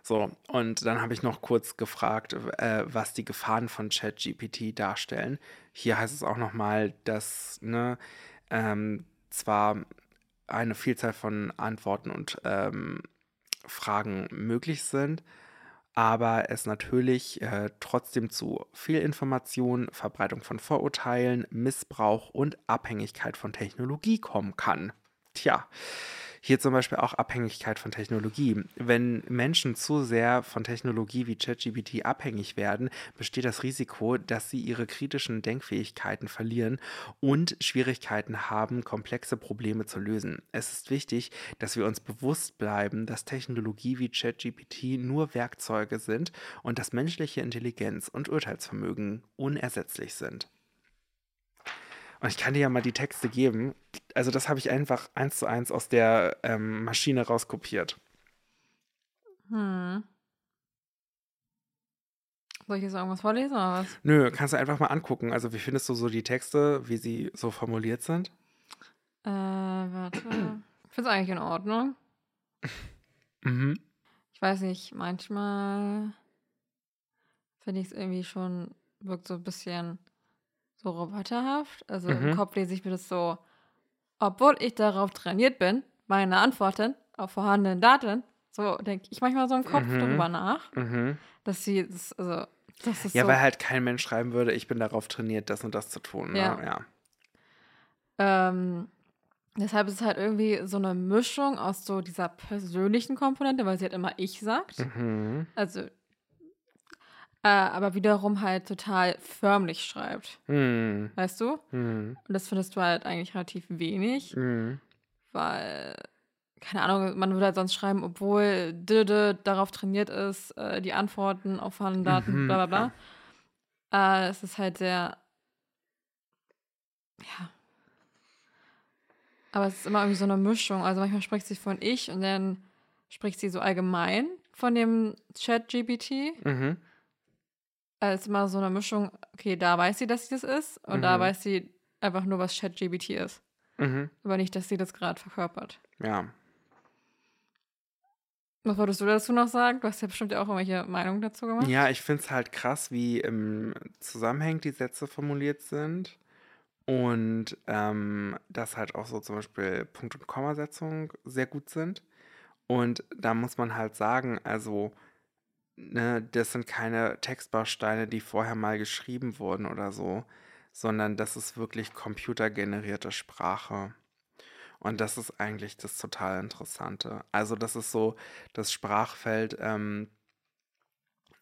So, und dann habe ich noch kurz gefragt, äh, was die Gefahren von ChatGPT darstellen. Hier heißt es auch nochmal, dass ne, ähm, zwar eine Vielzahl von Antworten und ähm, Fragen möglich sind, aber es natürlich äh, trotzdem zu Fehlinformation, Verbreitung von Vorurteilen, Missbrauch und Abhängigkeit von Technologie kommen kann. Tja, hier zum Beispiel auch Abhängigkeit von Technologie. Wenn Menschen zu sehr von Technologie wie ChatGPT abhängig werden, besteht das Risiko, dass sie ihre kritischen Denkfähigkeiten verlieren und Schwierigkeiten haben, komplexe Probleme zu lösen. Es ist wichtig, dass wir uns bewusst bleiben, dass Technologie wie ChatGPT nur Werkzeuge sind und dass menschliche Intelligenz und Urteilsvermögen unersetzlich sind. Und ich kann dir ja mal die Texte geben. Also das habe ich einfach eins zu eins aus der ähm, Maschine rauskopiert. Hm. Soll ich jetzt irgendwas vorlesen oder was? Nö, kannst du einfach mal angucken. Also wie findest du so die Texte, wie sie so formuliert sind? Äh, warte. Ich finde es eigentlich in Ordnung. Mhm. Ich weiß nicht, manchmal finde ich es irgendwie schon, wirkt so ein bisschen so roboterhaft. Also Mhm. im Kopf lese ich mir das so, obwohl ich darauf trainiert bin, meine Antworten auf vorhandenen Daten, so denke ich manchmal so im Kopf Mhm. darüber nach, Mhm. dass sie, das, also, das ist Ja, so, weil halt kein Mensch schreiben würde, ich bin darauf trainiert, das und das zu tun. Ne? Ja. ja. ähm, deshalb ist es halt irgendwie so eine Mischung aus so dieser persönlichen Komponente, weil sie halt immer ich sagt. Mhm. Also, äh, aber wiederum halt total förmlich schreibt, Mhm. weißt du? Mhm. Und das findest du halt eigentlich relativ wenig. Mhm. weil, keine Ahnung, man würde halt sonst schreiben, obwohl Döde darauf trainiert ist, äh, die Antworten auf vorhandene Daten, Mhm, bla bla bla. Äh, es ist halt sehr, ja. Aber es ist immer irgendwie so eine Mischung. Also manchmal spricht sie von ich und dann spricht sie so allgemein von dem Chat-GPT. Mhm. Ist immer so eine Mischung, okay, da weiß sie, dass sie das ist und da Mhm. weiß sie einfach nur, was Chat-GPT ist. Mhm. Aber nicht, dass sie das gerade verkörpert. Ja. Was wolltest du dazu noch sagen? Du hast ja bestimmt auch irgendwelche Meinungen dazu gemacht. Ja, ich finde es halt krass, wie im Zusammenhang die Sätze formuliert sind. Und ähm, dass halt auch so zum Beispiel Punkt- und Kommasetzung sehr gut sind. Und da muss man halt sagen, also, ne, das sind keine Textbausteine, die vorher mal geschrieben wurden oder so, sondern das ist wirklich computergenerierte Sprache. Und das ist eigentlich das total Interessante. Also, das ist so das Sprachfeld ähm,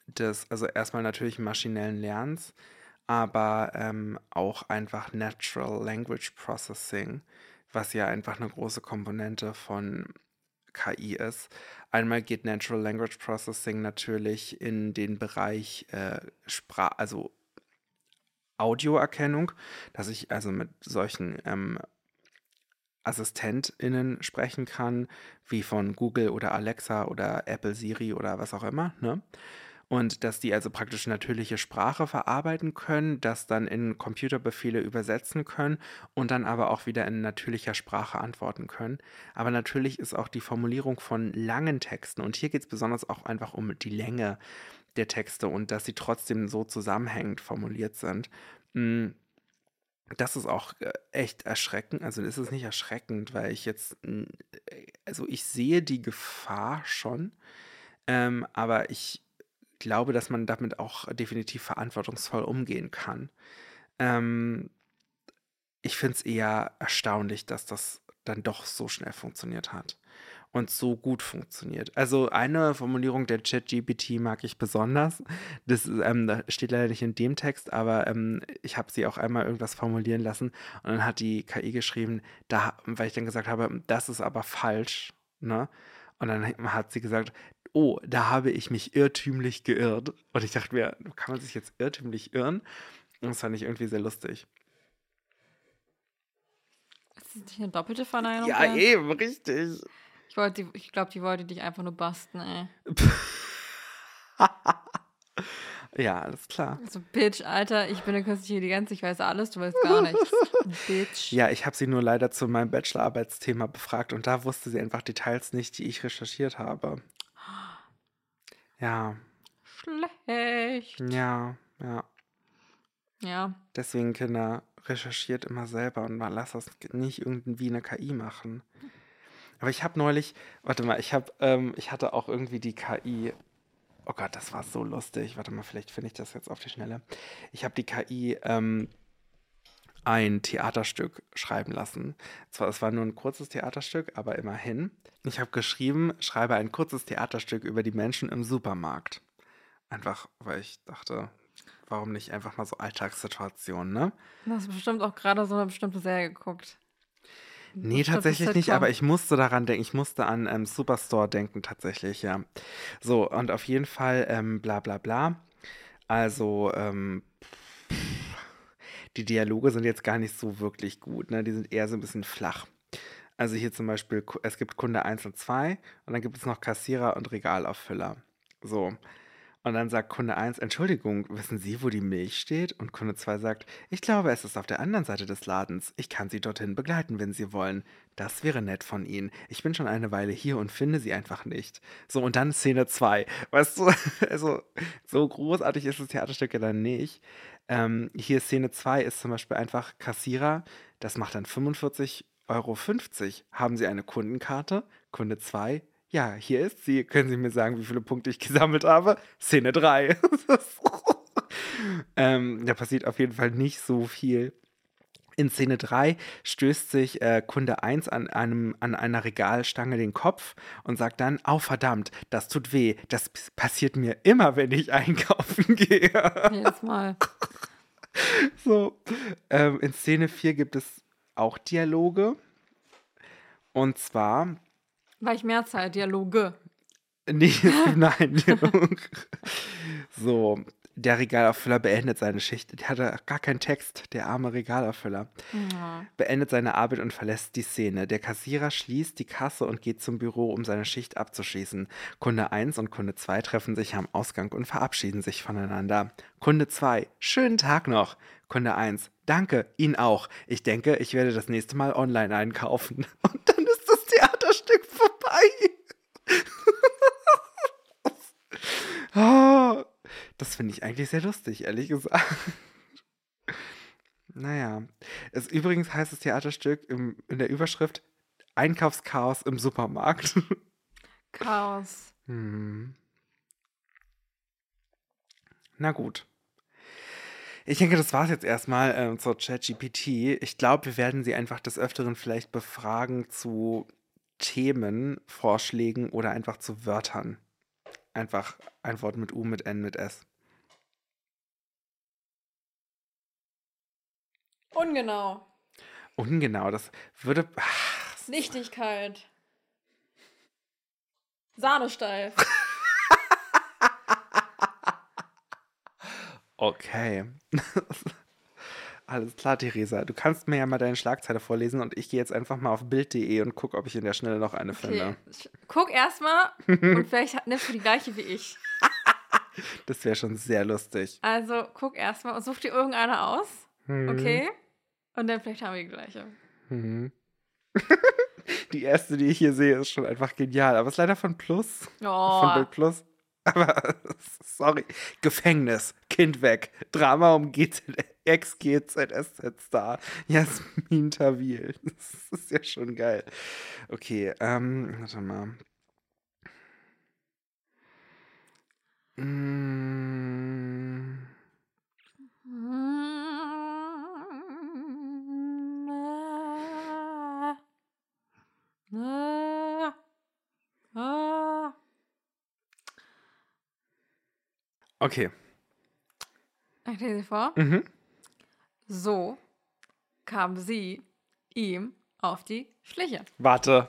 des, also erstmal natürlich maschinellen Lernens, aber ähm, auch einfach Natural Language Processing, was ja einfach eine große Komponente von KI ist. Einmal geht Natural Language Processing natürlich in den Bereich äh, Sprach, also Audioerkennung, dass ich also mit solchen ähm, AssistentInnen sprechen kann, wie von Google oder Alexa oder Apple Siri oder was auch immer, ne? Und dass die also praktisch natürliche Sprache verarbeiten können, das dann in Computerbefehle übersetzen können und dann aber auch wieder in natürlicher Sprache antworten können. Aber natürlich ist auch die Formulierung von langen Texten, und hier geht es besonders auch einfach um die Länge der Texte und dass sie trotzdem so zusammenhängend formuliert sind. Mm, das ist auch äh, echt erschreckend. Also ist es nicht erschreckend, weil ich jetzt, mm, äh, also ich sehe die Gefahr schon, ähm, aber ich glaube, dass man damit auch definitiv verantwortungsvoll umgehen kann. Ähm, ich finde es eher erstaunlich, dass das dann doch so schnell funktioniert hat und so gut funktioniert. Also eine Formulierung der ChatGPT mag ich besonders. Das ähm, steht leider nicht in dem Text, aber ähm, ich habe sie auch einmal irgendwas formulieren lassen und dann hat die KI geschrieben, da, weil ich dann gesagt habe, das ist aber falsch, ne? Und dann hat sie gesagt, oh, da habe ich mich irrtümlich geirrt. Und ich dachte mir, kann man sich jetzt irrtümlich irren? Und das fand ich irgendwie sehr lustig. Ist das nicht eine doppelte Verneinung? Ja, dann? eben, richtig. Ich, wollte ich glaube, die wollte dich einfach nur basten, ey. Ja, alles klar. So, Bitch, Alter, ich bin eine künstliche Intelligenz, ich weiß alles, du weißt gar nichts. Bitch. Ja, ich habe sie nur leider zu meinem Bachelorarbeitsthema befragt und da wusste sie einfach Details nicht, die ich recherchiert habe. Ja, Schlecht. ja, ja. Ja. Deswegen, Kinder, recherchiert immer selber und mal lasst das nicht irgendwie eine KI machen. Aber ich habe neulich, warte mal, ich habe, ähm, ich hatte auch irgendwie die KI. Oh Gott, das war so lustig. Warte mal, vielleicht finde ich das jetzt auf die Schnelle. Ich habe die KI ähm, ein Theaterstück schreiben lassen. Zwar, es war nur ein kurzes Theaterstück, aber immerhin. Ich habe geschrieben, schreibe ein kurzes Theaterstück über die Menschen im Supermarkt. Einfach, weil ich dachte, warum nicht einfach mal so Alltagssituationen, ne? Du hast bestimmt auch gerade so eine bestimmte Serie geguckt. Nee, Bestimmte tatsächlich nicht, Sitcom. aber ich musste daran denken, ich musste an ähm, Superstore denken, tatsächlich, ja. So, und auf jeden Fall, ähm, bla bla bla. Also, ähm, die Dialoge sind jetzt gar nicht so wirklich gut, ne? Die sind eher so ein bisschen flach. Also hier zum Beispiel, es gibt Kunde 1 und 2 und dann gibt es noch Kassierer und Regalauffüller. So. Und dann sagt Kunde 1, Entschuldigung, wissen Sie, wo die Milch steht? Und Kunde 2 sagt, ich glaube, es ist auf der anderen Seite des Ladens. Ich kann Sie dorthin begleiten, wenn Sie wollen. Das wäre nett von Ihnen. Ich bin schon eine Weile hier und finde Sie einfach nicht. So, und dann Szene 2. Weißt du, also so großartig ist das Theaterstück ja dann nicht. Ähm, hier Szene 2 ist zum Beispiel einfach Kassierer. Das macht dann 45,50 Euro. Haben Sie eine Kundenkarte? Kunde 2, ja, hier ist sie. Können Sie mir sagen, wie viele Punkte ich gesammelt habe? Szene 3. ähm, da passiert auf jeden Fall nicht so viel. In Szene 3 stößt sich äh, Kunde 1 an, einem, an einer Regalstange den Kopf und sagt dann, au verdammt, das tut weh. Das passiert mir immer, wenn ich einkaufen gehe. Jedes Mal. So. Ähm, in Szene 4 gibt es auch Dialoge. Und zwar Weil ich Mehrzahl, Dialoge. Nee, nein. Dialog. so, der Regalauffüller beendet seine Schicht. Der hatte gar keinen Text, der arme Regalauffüller. Ja. Beendet seine Arbeit und verlässt die Szene. Der Kassierer schließt die Kasse und geht zum Büro, um seine Schicht abzuschließen. Kunde 1 und Kunde 2 treffen sich am Ausgang und verabschieden sich voneinander. Kunde 2, schönen Tag noch. Kunde 1, danke, Ihnen auch. Ich denke, ich werde das nächste Mal online einkaufen. Und dann ist das finde ich eigentlich sehr lustig, ehrlich gesagt. Naja. Es, übrigens heißt das Theaterstück im, in der Überschrift Einkaufschaos im Supermarkt. Chaos. hm. Na gut. Ich denke, das war es jetzt erstmal ähm, zur ChatGPT. Ich glaube, wir werden sie einfach des Öfteren vielleicht befragen zu Themen, Vorschlägen oder einfach zu Wörtern. Einfach ein Wort mit U, mit N, mit S. Ungenau. Ungenau, das würde. Ach, Nichtigkeit. Sahnesteif. okay. Alles klar, Theresa. Du kannst mir ja mal deine Schlagzeile vorlesen und ich gehe jetzt einfach mal auf bild.de und gucke, ob ich in der Schnelle noch eine Okay. finde. Guck erstmal und vielleicht nimmst du die gleiche wie ich. Das wäre schon sehr lustig. Also guck erstmal und such dir irgendeine aus. Mhm. Okay? Und dann vielleicht haben wir die gleiche. Mhm. Die erste, die ich hier sehe, ist schon einfach genial. Aber ist leider von Plus. Von Oh, Bild Plus. Aber, sorry. Gefängnis. Kind weg. Drama um GZ Ex-GZSZ-Star. Jasmin Tawil. Das ist ja schon geil. Okay, ähm, warte mal. Mm, okay. Ich lese sie vor. Mhm. So kam sie ihm auf die Schliche. Warte.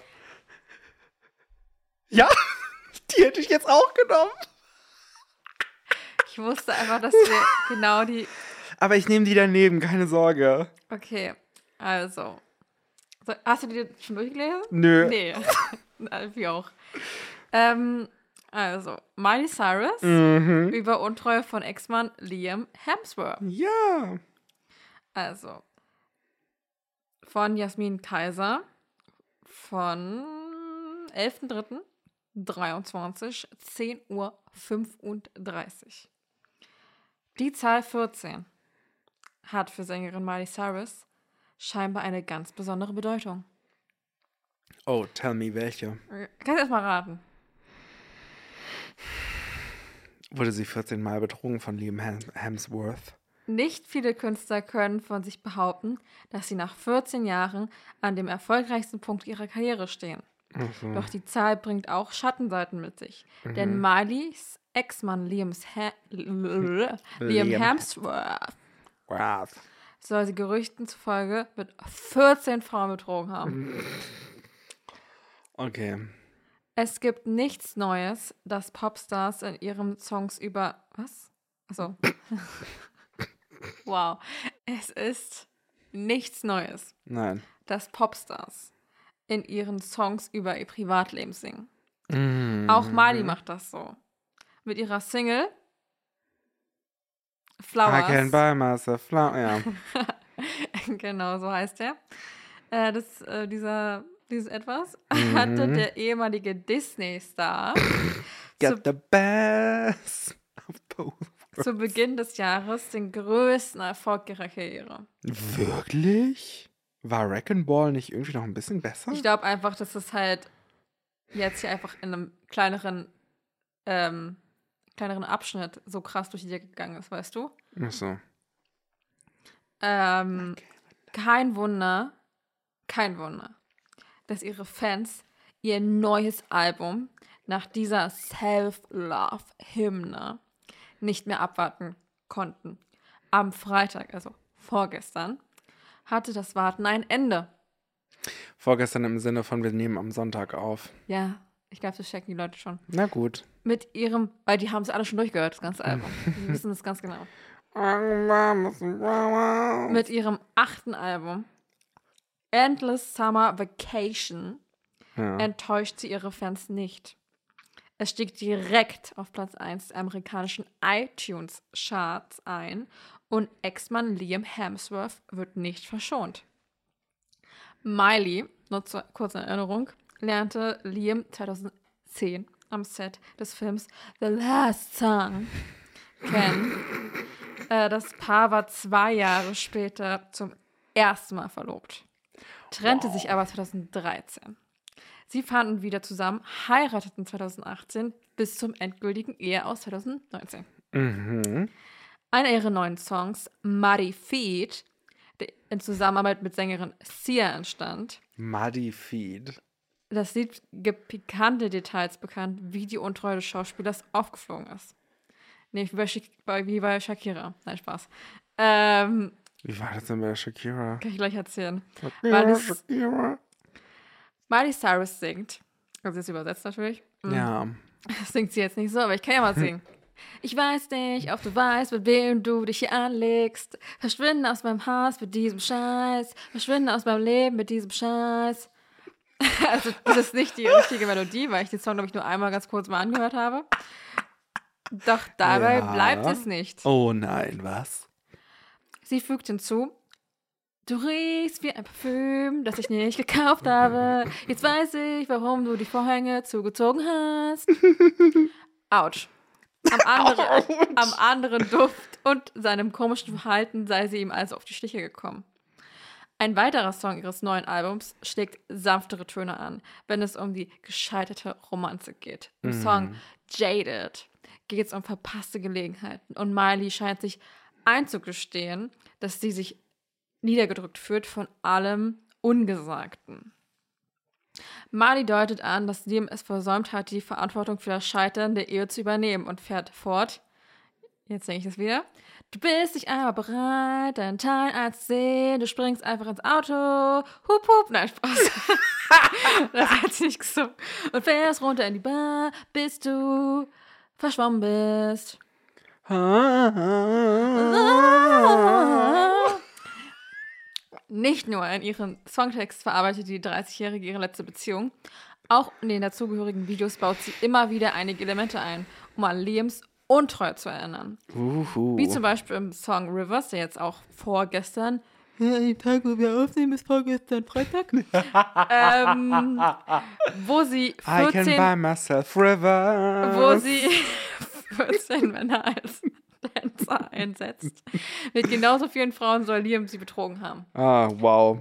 Ja, die hätte ich jetzt auch genommen. Ich wusste einfach, dass wir genau die. Aber ich nehme die daneben, keine Sorge. Okay, also. So, hast du die schon durchgelesen? Nö. Nee. Wie auch. Ähm, also, Miley Cyrus Mhm. über Untreue von Ex-Mann Liam Hemsworth. Ja. Also, von Jasmin Kaiser von 11.03.23, 10 Uhr 35. Die Zahl 14 hat für Sängerin Miley Cyrus scheinbar eine ganz besondere Bedeutung. Oh, tell me welche. Kannst du erst mal raten? Wurde sie 14 Mal betrogen von Liam Hem- Hemsworth? Nicht viele Künstler können von sich behaupten, dass sie nach 14 Jahren an dem erfolgreichsten Punkt ihrer Karriere stehen. Mhm. Doch die Zahl bringt auch Schattenseiten mit sich. Denn Miley's Ex-Mann Liams ha Liam Liam. Hemsworth Wow. soll sie Gerüchten zufolge mit 14 Frauen betrogen haben. Okay. Es gibt nichts Neues, das Popstars in ihren Songs über. Was? Achso. wow. Es ist nichts Neues, Nein. dass Popstars in ihren Songs über ihr Privatleben singen. Mhm. Auch Miley macht das so. Mit ihrer Single I can Flowers. buy myself flower. Ja. genau, so heißt er. Äh, das, äh, dieser, dieses etwas hatte der ehemalige Disney-Star Get the best of both. zu Beginn des Jahres den größten Erfolg ihrer Karriere. Wirklich? War Wrecking Ball nicht irgendwie noch ein bisschen besser? Ich glaube einfach, dass es halt jetzt hier einfach in einem kleineren, ähm, kleineren Abschnitt so krass durch die Decke gegangen ist, weißt du? Ach so. Ähm, kein Wunder, kein Wunder, dass ihre Fans ihr neues Album nach dieser Self-Love-Hymne nicht mehr abwarten konnten. Am Freitag, also vorgestern, hatte das Warten ein Ende. Vorgestern im Sinne von, wir nehmen am Sonntag auf. Ja, ich glaube, das checken die Leute schon. Na gut. Mit ihrem, weil die haben es alle schon durchgehört, das ganze Album. Die wissen das ganz genau. Mit ihrem achten Album, Endless Summer Vacation, Ja. enttäuscht sie ihre Fans nicht. Es stieg direkt auf Platz 1 der amerikanischen iTunes-Charts ein und Ex-Mann Liam Hemsworth wird nicht verschont. Miley, nur zur kurzen Erinnerung, lernte Liam 2010 am Set des Films The Last Song kennen. Äh, das Paar war zwei Jahre später zum ersten Mal verlobt, trennte sich aber 2013. Sie fanden wieder zusammen, heirateten 2018 bis zum endgültigen Ehe aus 2019. Mhm. Einer ihrer neuen Songs, Muddy Feet, der in Zusammenarbeit mit Sängerin Sia entstand. Muddy Feed. Das Lied gibt pikante Details bekannt, wie die Untreue des Schauspielers aufgeflogen ist. Nämlich wie bei Shakira. Nein, Spaß. Ähm, Wie war das denn bei Shakira? kann ich gleich erzählen. Shakira, Weil Shakira. Miley Cyrus singt. Also jetzt übersetzt natürlich. Mhm. Ja. Das singt sie jetzt nicht so, aber ich kann ja mal singen. Ich weiß nicht, ob du weißt, mit wem du dich hier anlegst. Verschwinde aus meinem Haus mit diesem Scheiß. Verschwinde aus meinem Leben mit diesem Scheiß. Also, das ist nicht die richtige Melodie, weil ich den Song, glaube ich, nur einmal ganz kurz mal angehört habe. Doch dabei Ja. bleibt es nicht. Oh nein, was? Sie fügt hinzu, du riechst wie ein Parfüm, das ich nicht gekauft habe. Jetzt weiß ich, warum du die Vorhänge zugezogen hast. Autsch. Am anderen, am anderen Duft und seinem komischen Verhalten sei sie ihm also auf die Stiche gekommen. Ein weiterer Song ihres neuen Albums schlägt sanftere Töne an, wenn es um die gescheiterte Romanze geht. Im Song Jaded geht es um verpasste Gelegenheiten und Miley scheint sich einzugestehen, dass sie sich niedergedrückt fühlt von allem Ungesagten. Marley deutet an, dass Liam es versäumt hat, die Verantwortung für das Scheitern der Ehe zu übernehmen und fährt fort. Jetzt denke ich das wieder. Du bist nicht einmal bereit, deinen Teil einzusehen. Du springst einfach ins Auto. Hup, hup. Nein, Spaß. das hat sie nicht gesungen. Und fährst runter in die Bar, bis du verschwommen bist. Nicht nur in ihren Songtext verarbeitet die 30-Jährige ihre letzte Beziehung, auch in den dazugehörigen Videos baut sie immer wieder einige Elemente ein, um an Liams Untreue zu erinnern. Uhu. Wie zum Beispiel im Song Rivers, der jetzt auch vorgestern, ja, Tag, wo wir aufnehmen, ist vorgestern Freitag, ähm, wo sie I can 14, buy myself rivers. wo sie 14 Männer als Dancer einsetzt. Mit genauso vielen Frauen soll Liam sie betrogen haben. Ah, wow.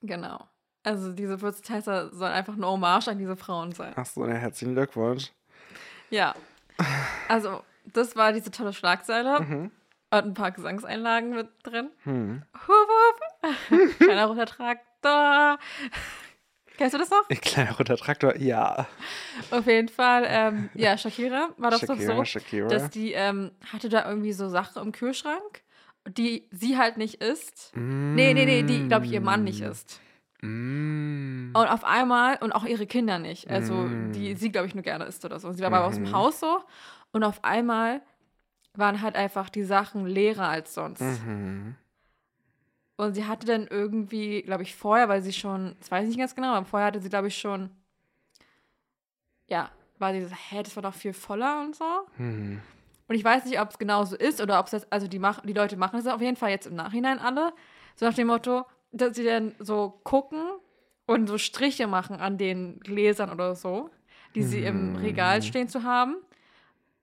Genau. Also diese 14 Tänzer sollen einfach eine Hommage an diese Frauen sein. Ach so, ja, herzlichen Glückwunsch. Ja. Also, das war diese tolle Schlagzeile. Mhm. Und ein paar Gesangseinlagen mit drin. Hm. Hup, hup. Kleiner roter Traktor. Kennst du das noch? Ein kleiner roter Traktor, ja. Auf jeden Fall, ähm, ja, Shakira war das doch Shakira, so, Shakira. dass die ähm, hatte da irgendwie so Sachen im Kühlschrank, die sie halt nicht isst. Nee, nee, nee, die, glaube ich, ihr Mann nicht isst. Mm. Und auf einmal, und auch ihre Kinder nicht. Also, Mm. die sie, glaube ich, nur gerne isst oder so. Sie war aber aus dem Mhm. Haus so. Und auf einmal waren halt einfach die Sachen leerer als sonst. Mhm. Und sie hatte dann irgendwie, glaube ich, vorher, weil sie schon, das weiß ich nicht ganz genau, aber vorher hatte sie, glaube ich, schon, ja, war sie so, hä, das war doch viel voller und so. Mhm. Und ich weiß nicht, ob es genauso ist oder ob es das, also die, mach, die Leute machen es auf jeden Fall jetzt im Nachhinein alle. So nach dem Motto, dass sie dann so gucken und so Striche machen an den Gläsern oder so, die sie im Regal stehen zu haben,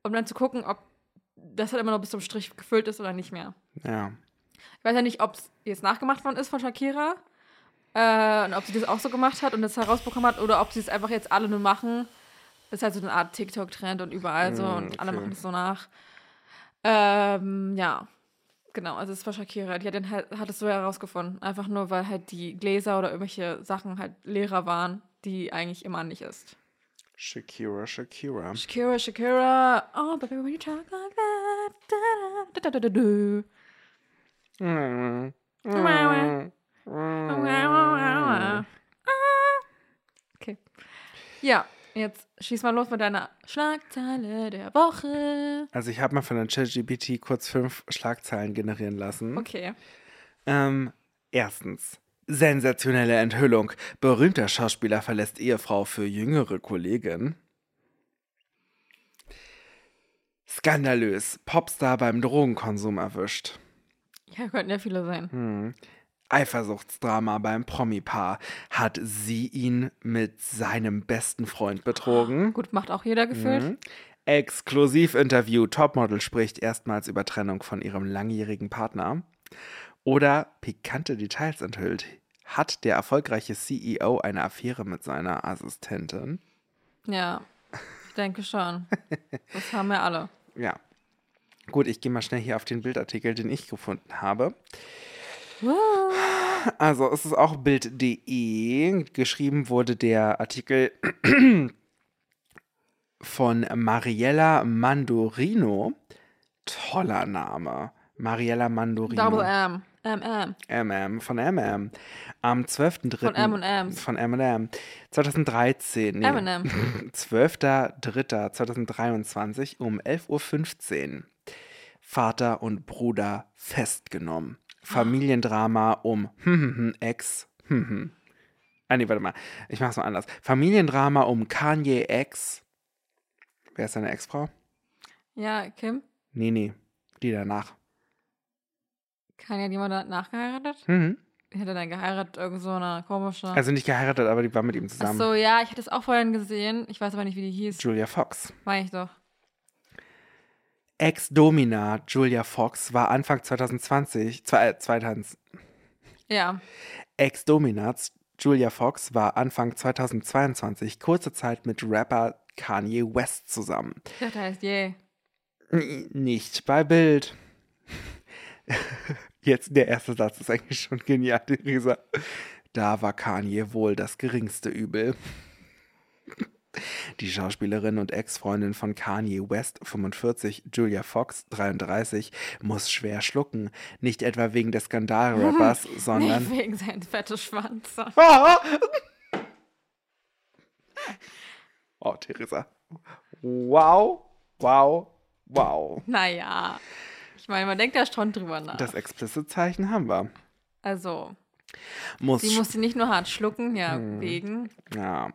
um dann zu gucken, ob das halt immer noch bis zum Strich gefüllt ist oder nicht mehr. Ja. Ich weiß ja nicht, ob es jetzt nachgemacht worden ist von Shakira äh, und ob sie das auch so gemacht hat und das herausbekommen hat oder ob sie es einfach jetzt alle nur machen. Das ist halt so eine Art TikTok-Trend und überall so Mm, und alle okay. machen das so nach. Ähm, ja, genau, also es war Shakira. Die hat, dann halt, hat es so herausgefunden. Einfach nur, weil halt die Gläser oder irgendwelche Sachen halt leerer waren, die eigentlich immer nicht ist. Shakira, Shakira. Shakira, Shakira, oh, baby, when you talk like that, da, da, da, da, da, da. Mhm. Okay. Ja, jetzt schieß mal los mit deiner Schlagzeile der Woche. Also ich habe mal von der ChatGPT kurz fünf Schlagzeilen generieren lassen. Okay. Ähm, erstens. Sensationelle Enthüllung. Berühmter Schauspieler verlässt Ehefrau für jüngere Kollegin. Skandalös. Popstar beim Drogenkonsum erwischt. Ja, könnten ja viele sein. Hm. Eifersuchtsdrama beim Promi-Paar. Hat sie ihn mit seinem besten Freund betrogen? Gut, macht auch jeder gefühlt. Mhm. Exklusivinterview. Topmodel spricht erstmals über Trennung von ihrem langjährigen Partner. Oder pikante Details enthüllt. Hat der erfolgreiche CEO eine Affäre mit seiner Assistentin? Ja, ich denke schon. Das haben wir alle. Ja. Gut, ich gehe mal schnell hier auf den Bildartikel, den ich gefunden habe. Also, es ist auch Bild.de. Geschrieben wurde der Artikel von Mariella Mandorino. Toller Name. Mariella Mandorino. Double M. MM. MM, von MM. Am 12.3. Von M&Ms. Von M&M. 2013. Nee, M&M. 12.3.2023 um 11.15 Uhr. Vater und Bruder festgenommen. Familiendrama um Ex. Ah, nee, warte mal. Ich mach's mal anders. Familiendrama um Kanye Ex. Wer ist seine Ex-Frau? Ja, Kim. Nee, nee. Die danach. Kann ja jemand danach geheiratet? Mhm. Hätte dann geheiratet, irgend so eine komische. Also nicht geheiratet, aber die war mit ihm Ach zusammen. so, ja, ich hatte es auch vorhin gesehen. Ich weiß aber nicht, wie die hieß. Julia Fox. Meine ich doch. Ex-Domina Julia Fox war Anfang 2020, zwei, äh, 2000, Ja. Ex-Dominats Julia Fox war Anfang 2022 kurze Zeit mit Rapper Kanye West zusammen. Dachte, heißt yay. N- Nicht bei Bild. Jetzt der erste Satz ist eigentlich schon genial, Theresa. Da war Kanye wohl das geringste Übel. Die Schauspielerin und Ex-Freundin von Kanye West, 45, Julia Fox, 33, muss schwer schlucken. Nicht etwa wegen des Skandalrappers, sondern Nicht wegen seinem fetten Schwanz. Oh, Theresa. Wow, wow, wow. Naja. Ich meine, man denkt da schon drüber nach. Das Explicit-Zeichen haben wir. also, Muss. die musste nicht nur hart schlucken, ja, Hm. wegen. ja.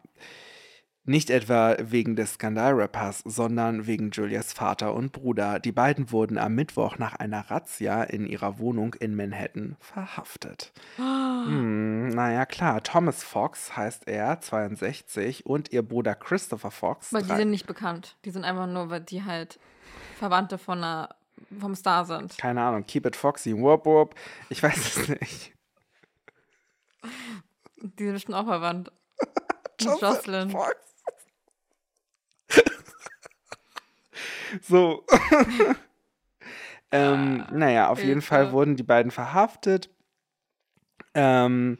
Nicht etwa wegen des Skandalrappers, sondern wegen Julias Vater und Bruder. Die beiden wurden am Mittwoch nach einer Razzia in ihrer Wohnung in Manhattan verhaftet. Hm, naja, klar. Thomas Fox heißt er, 62, und ihr Bruder Christopher Fox. Weil die sind nicht bekannt. Die sind einfach nur, weil die halt Verwandte von einer, vom Star sind. keine Ahnung, Keep It Foxy, whoop whoop. Ich weiß es nicht. Die sind bestimmt auch verwandt. Jocelyn. Fox. so. ähm, naja, auf jeden. Fall wurden die beiden verhaftet. Ähm,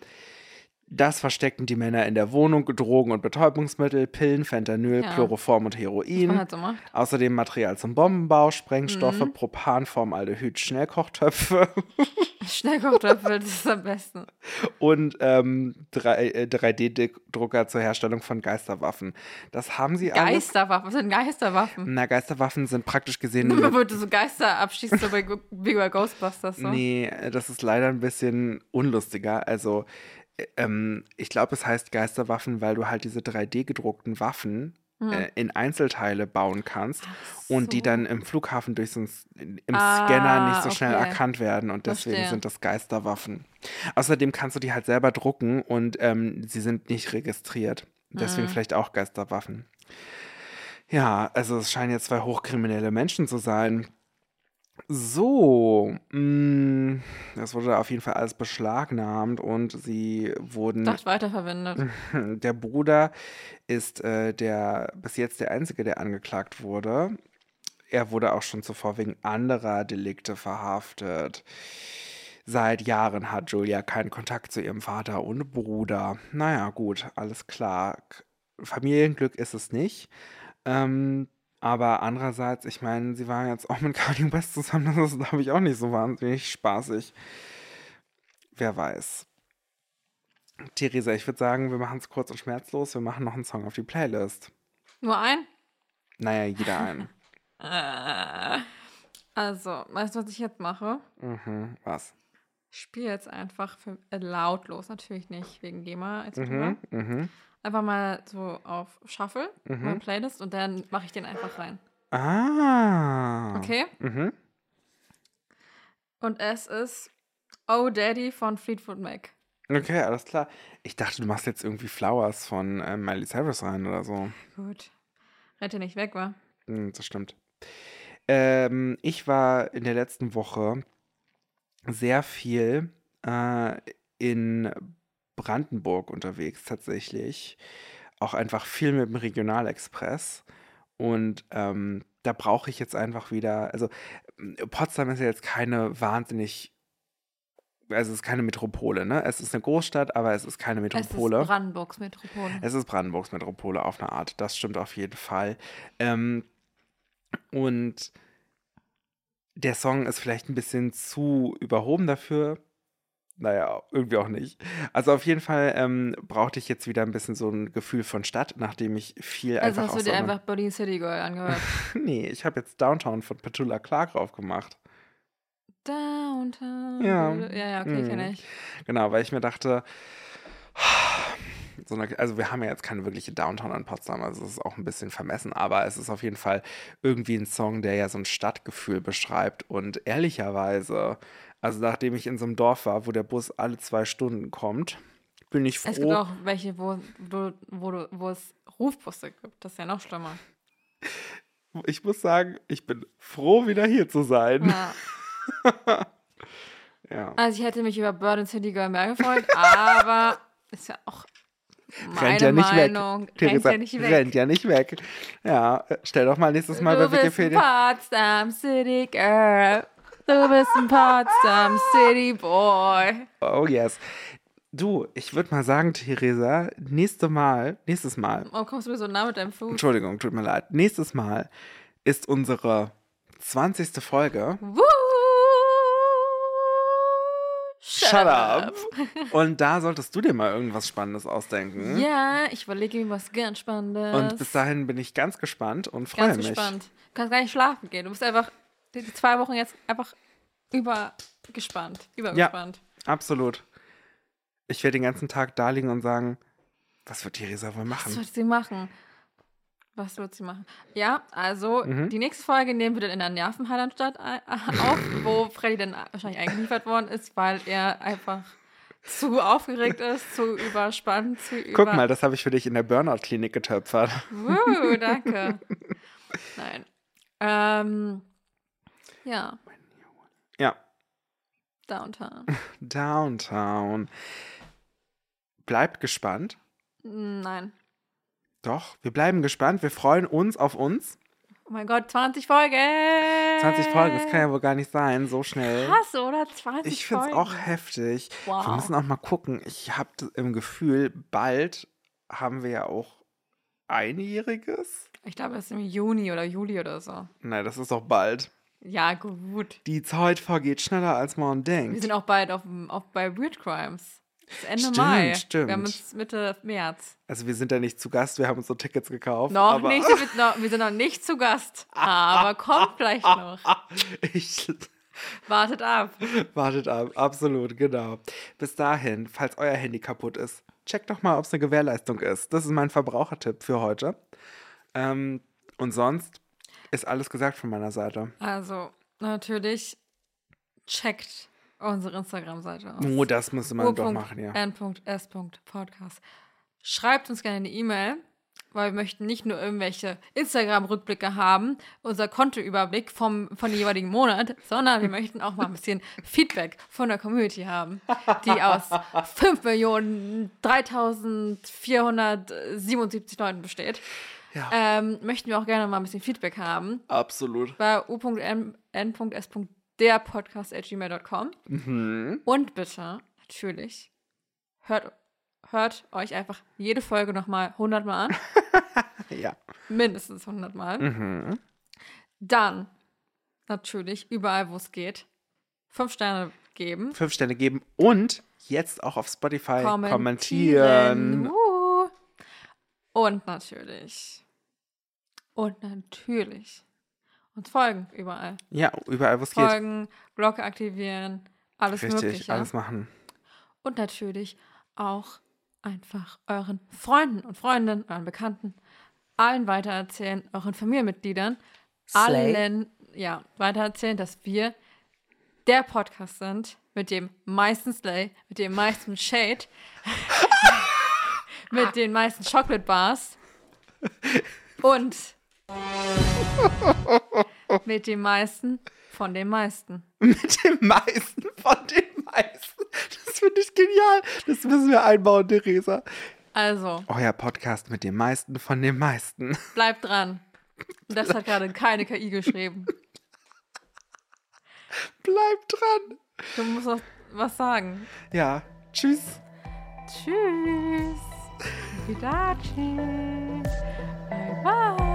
das versteckten die Männer in der Wohnung, Drogen und Betäubungsmittel, Pillen, Fentanyl, Ja. Chloroform und Heroin. man halt so. Außerdem Material zum Bombenbau, Sprengstoffe, Mhm. Propanformaldehyd, Schnellkochtöpfe Schnellkochtöpfel, das ist am besten. und ähm, drei- äh, 3D-Drucker zur Herstellung von Geisterwaffen. Das haben sie alles. Geisterwaffen, was sind Geisterwaffen? Na, Geisterwaffen sind praktisch gesehen. Weil du so Geister abschießt, so bei, wie bei Ghostbusters. So. nee, das ist leider ein bisschen unlustiger. Also, äh, ähm, ich glaube, es heißt Geisterwaffen, weil du halt diese 3D-gedruckten Waffen äh, in Einzelteile bauen kannst Hm. Ach und die so. dann im Flughafen durch so im Ah, Scanner nicht so schnell okay. erkannt werden und deswegen Verstehe. sind das Geisterwaffen. Außerdem kannst du die halt selber drucken und ähm, sie sind nicht registriert. Deswegen Mhm. vielleicht auch Geisterwaffen. Ja, also es scheinen jetzt zwei hochkriminelle Menschen zu sein. So, mh, das wurde auf jeden Fall alles beschlagnahmt und sie wurden Dacht weiterverwendet. der Bruder ist äh, der bis jetzt der einzige, der angeklagt wurde. Er wurde auch schon zuvor wegen anderer Delikte verhaftet. Seit Jahren hat Julia keinen Kontakt zu ihrem Vater und Bruder. Naja, gut, alles klar. Familienglück ist es nicht. Ähm, aber andererseits, ich meine, sie waren jetzt auch mit Kanye West zusammen. Das ist, glaube ich, auch nicht so wahnsinnig spaßig. Wer weiß. Theresa, ich würde sagen, wir machen es kurz und schmerzlos. Wir machen noch einen Song auf die Playlist. Nur ein? Naja, jeder einen. Äh, Also, weißt du, was ich jetzt mache? mhm, was? Ich spiele jetzt einfach für, äh, lautlos, natürlich nicht wegen GEMA etc. Mhm, mhm. Einfach mal so auf Shuffle, Mhm. meine Playlist, und dann mache ich den einfach rein. Ah. Okay? Mhm. Und es ist Oh Daddy von Fleetwood Mac. Okay, alles klar. Ich dachte, du machst jetzt irgendwie Flowers von äh, Miley Cyrus rein oder so. Gut. Rette nicht weg, war. Hm, das stimmt. Ähm, ich war in der letzten Woche sehr viel äh, in Brandenburg unterwegs tatsächlich. Auch einfach viel mit dem Regionalexpress. Und ähm, da brauche ich jetzt einfach wieder, also Potsdam ist ja jetzt keine wahnsinnig, also es ist keine Metropole, ne? Es ist eine Großstadt, aber es ist keine Metropole. Es ist Brandenburgs Metropole. Es ist Brandenburgs Metropole auf eine Art. Das stimmt auf jeden Fall. Ähm, und der Song ist vielleicht ein bisschen zu überhoben dafür. Naja, irgendwie auch nicht. Also auf jeden Fall ähm, brauchte ich jetzt wieder ein bisschen so ein Gefühl von Stadt, nachdem ich viel also einfach hast du dir einfach Berlin City Girl angehört. Nee, ich habe jetzt Downtown von Petula Clark drauf gemacht. Downtown. Ja. Ja, ja, okay, Mhm. kenne ich. Genau, weil ich mir dachte, so eine, also wir haben ja jetzt keine wirkliche Downtown in Potsdam, also es ist auch ein bisschen vermessen, aber es ist auf jeden Fall irgendwie ein Song, der ja so ein Stadtgefühl beschreibt und ehrlicherweise, also nachdem ich in so einem Dorf war, wo der Bus alle zwei Stunden kommt, bin ich Es gibt froh. auch welche, wo, wo, wo, wo es Rufbusse gibt. Das ist ja noch schlimmer. Ich muss sagen, ich bin froh, wieder hier zu sein. Ja. Ja. Also ich hätte mich über Bird City Girl mehr gefreut, aber ist ja auch meine rennt ja nicht Meinung. weg. Theresa, rennt ja nicht weg. rennt ja nicht weg. Ja, stell doch mal nächstes Mal du bei Wikipedia. Potsdam City Girl. Du bist ein Potsdam City Boy. Oh yes. Du, ich würde mal sagen, Theresa, nächste Mal, nächstes Mal, Warum kommst du mir so nah mit deinem Fuß? Entschuldigung, tut mir leid, nächstes Mal ist unsere 20. Folge. Woo! Shut up! Und da solltest du dir mal irgendwas Spannendes ausdenken. Ja, ich überlege mir was ganz Spannendes. Und bis dahin bin ich ganz gespannt und freue Ganz mich. gespannt. Du kannst gar nicht schlafen gehen. Du bist einfach die, zwei Wochen jetzt einfach übergespannt. Übergespannt. Absolut. Ich werde den ganzen Tag da liegen und sagen, was wird Theresa wohl Was machen? wird sie machen? Was wird sie machen? Ja, also Mhm. die nächste Folge nehmen wir dann in der Nervenheilanstalt auf, wo Freddy dann wahrscheinlich eingeliefert worden ist, weil er einfach zu aufgeregt ist, zu überspannt, zu über... Guck mal, das habe ich für dich in der Burnout-Klinik getöpfert. Wuh, danke. Nein. Ähm, ja, Ja, Downtown. Downtown. Bleibt gespannt. Nein. Doch, wir bleiben gespannt. Wir freuen uns auf uns. Oh mein Gott, 20 Folgen! 20 Folgen, das kann ja wohl gar nicht sein, so schnell. Krass, oder? 20 Ich finde es Folgen. auch heftig. Wow. Wir müssen auch mal gucken. Ich habe im Gefühl, bald haben wir ja auch einjähriges. Ich glaube, es ist im Juni oder Juli oder so. Nein, das ist doch bald. Ja, gut. Die Zeit vergeht schneller, als man Wir denkt. sind auch bald auf, auf bei Weird Crimes. Das ist Ende Stimmt, Mai. stimmt. Wir haben uns Mitte März. Also wir sind da nicht zu Gast, wir haben uns so Tickets gekauft. Noch aber nicht, wir, sind noch, wir sind noch nicht zu Gast. Aber kommt vielleicht noch. ich Wartet ab. wartet ab, absolut, genau. Bis dahin, falls euer Handy kaputt ist, checkt doch mal, ob es eine Gewährleistung ist. Das ist mein Verbrauchertipp für heute. Ähm, und sonst ist alles gesagt von meiner Seite. Also, natürlich checkt unsere Instagram-Seite aus. Oh, das müsste man doch machen, ja. n.s.podcast. Schreibt uns gerne eine E-Mail, weil wir möchten nicht nur irgendwelche Instagram-Rückblicke haben, unser Kontoüberblick vom, von dem jeweiligen Monat, sondern wir möchten auch mal ein bisschen Feedback von der Community haben, die aus 5.3477 Leuten besteht. Ja. Ähm, möchten wir auch gerne mal ein bisschen Feedback haben Absolut. bei u.n.s.derpodcast.gmail.com. Mhm. Und bitte, natürlich, hört, hört euch einfach jede Folge nochmal 100 Mal an. Ja. mindestens 100 Mal. Mhm. Dann, natürlich, überall, wo es geht, fünf Sterne geben. Fünf Sterne geben und jetzt auch auf Spotify kommentieren. Kommentieren. Uh. Und natürlich, und natürlich, uns folgen überall. Ja, überall, wo es geht. Folgen, Glocke aktivieren, alles Richtig, Mögliche. alles machen. Und natürlich auch einfach euren Freunden und Freundinnen, euren Bekannten, allen weitererzählen, euren Familienmitgliedern, Slay. allen, ja, weitererzählen, dass wir der Podcast sind mit dem meisten Slay, mit dem meisten Shade, mit den meisten Chocolate Bars und mit dem meisten von den meisten. Mit dem meisten von den meisten. Das finde ich genial. Das müssen wir einbauen, Theresa. Also, Euer Podcast mit dem meisten von den meisten. bleibt dran. Das hat gerade keine KI geschrieben. Bleibt dran. Du musst noch was sagen. Ja, tschüss. Tschüss. Arrivederci. Bye bye.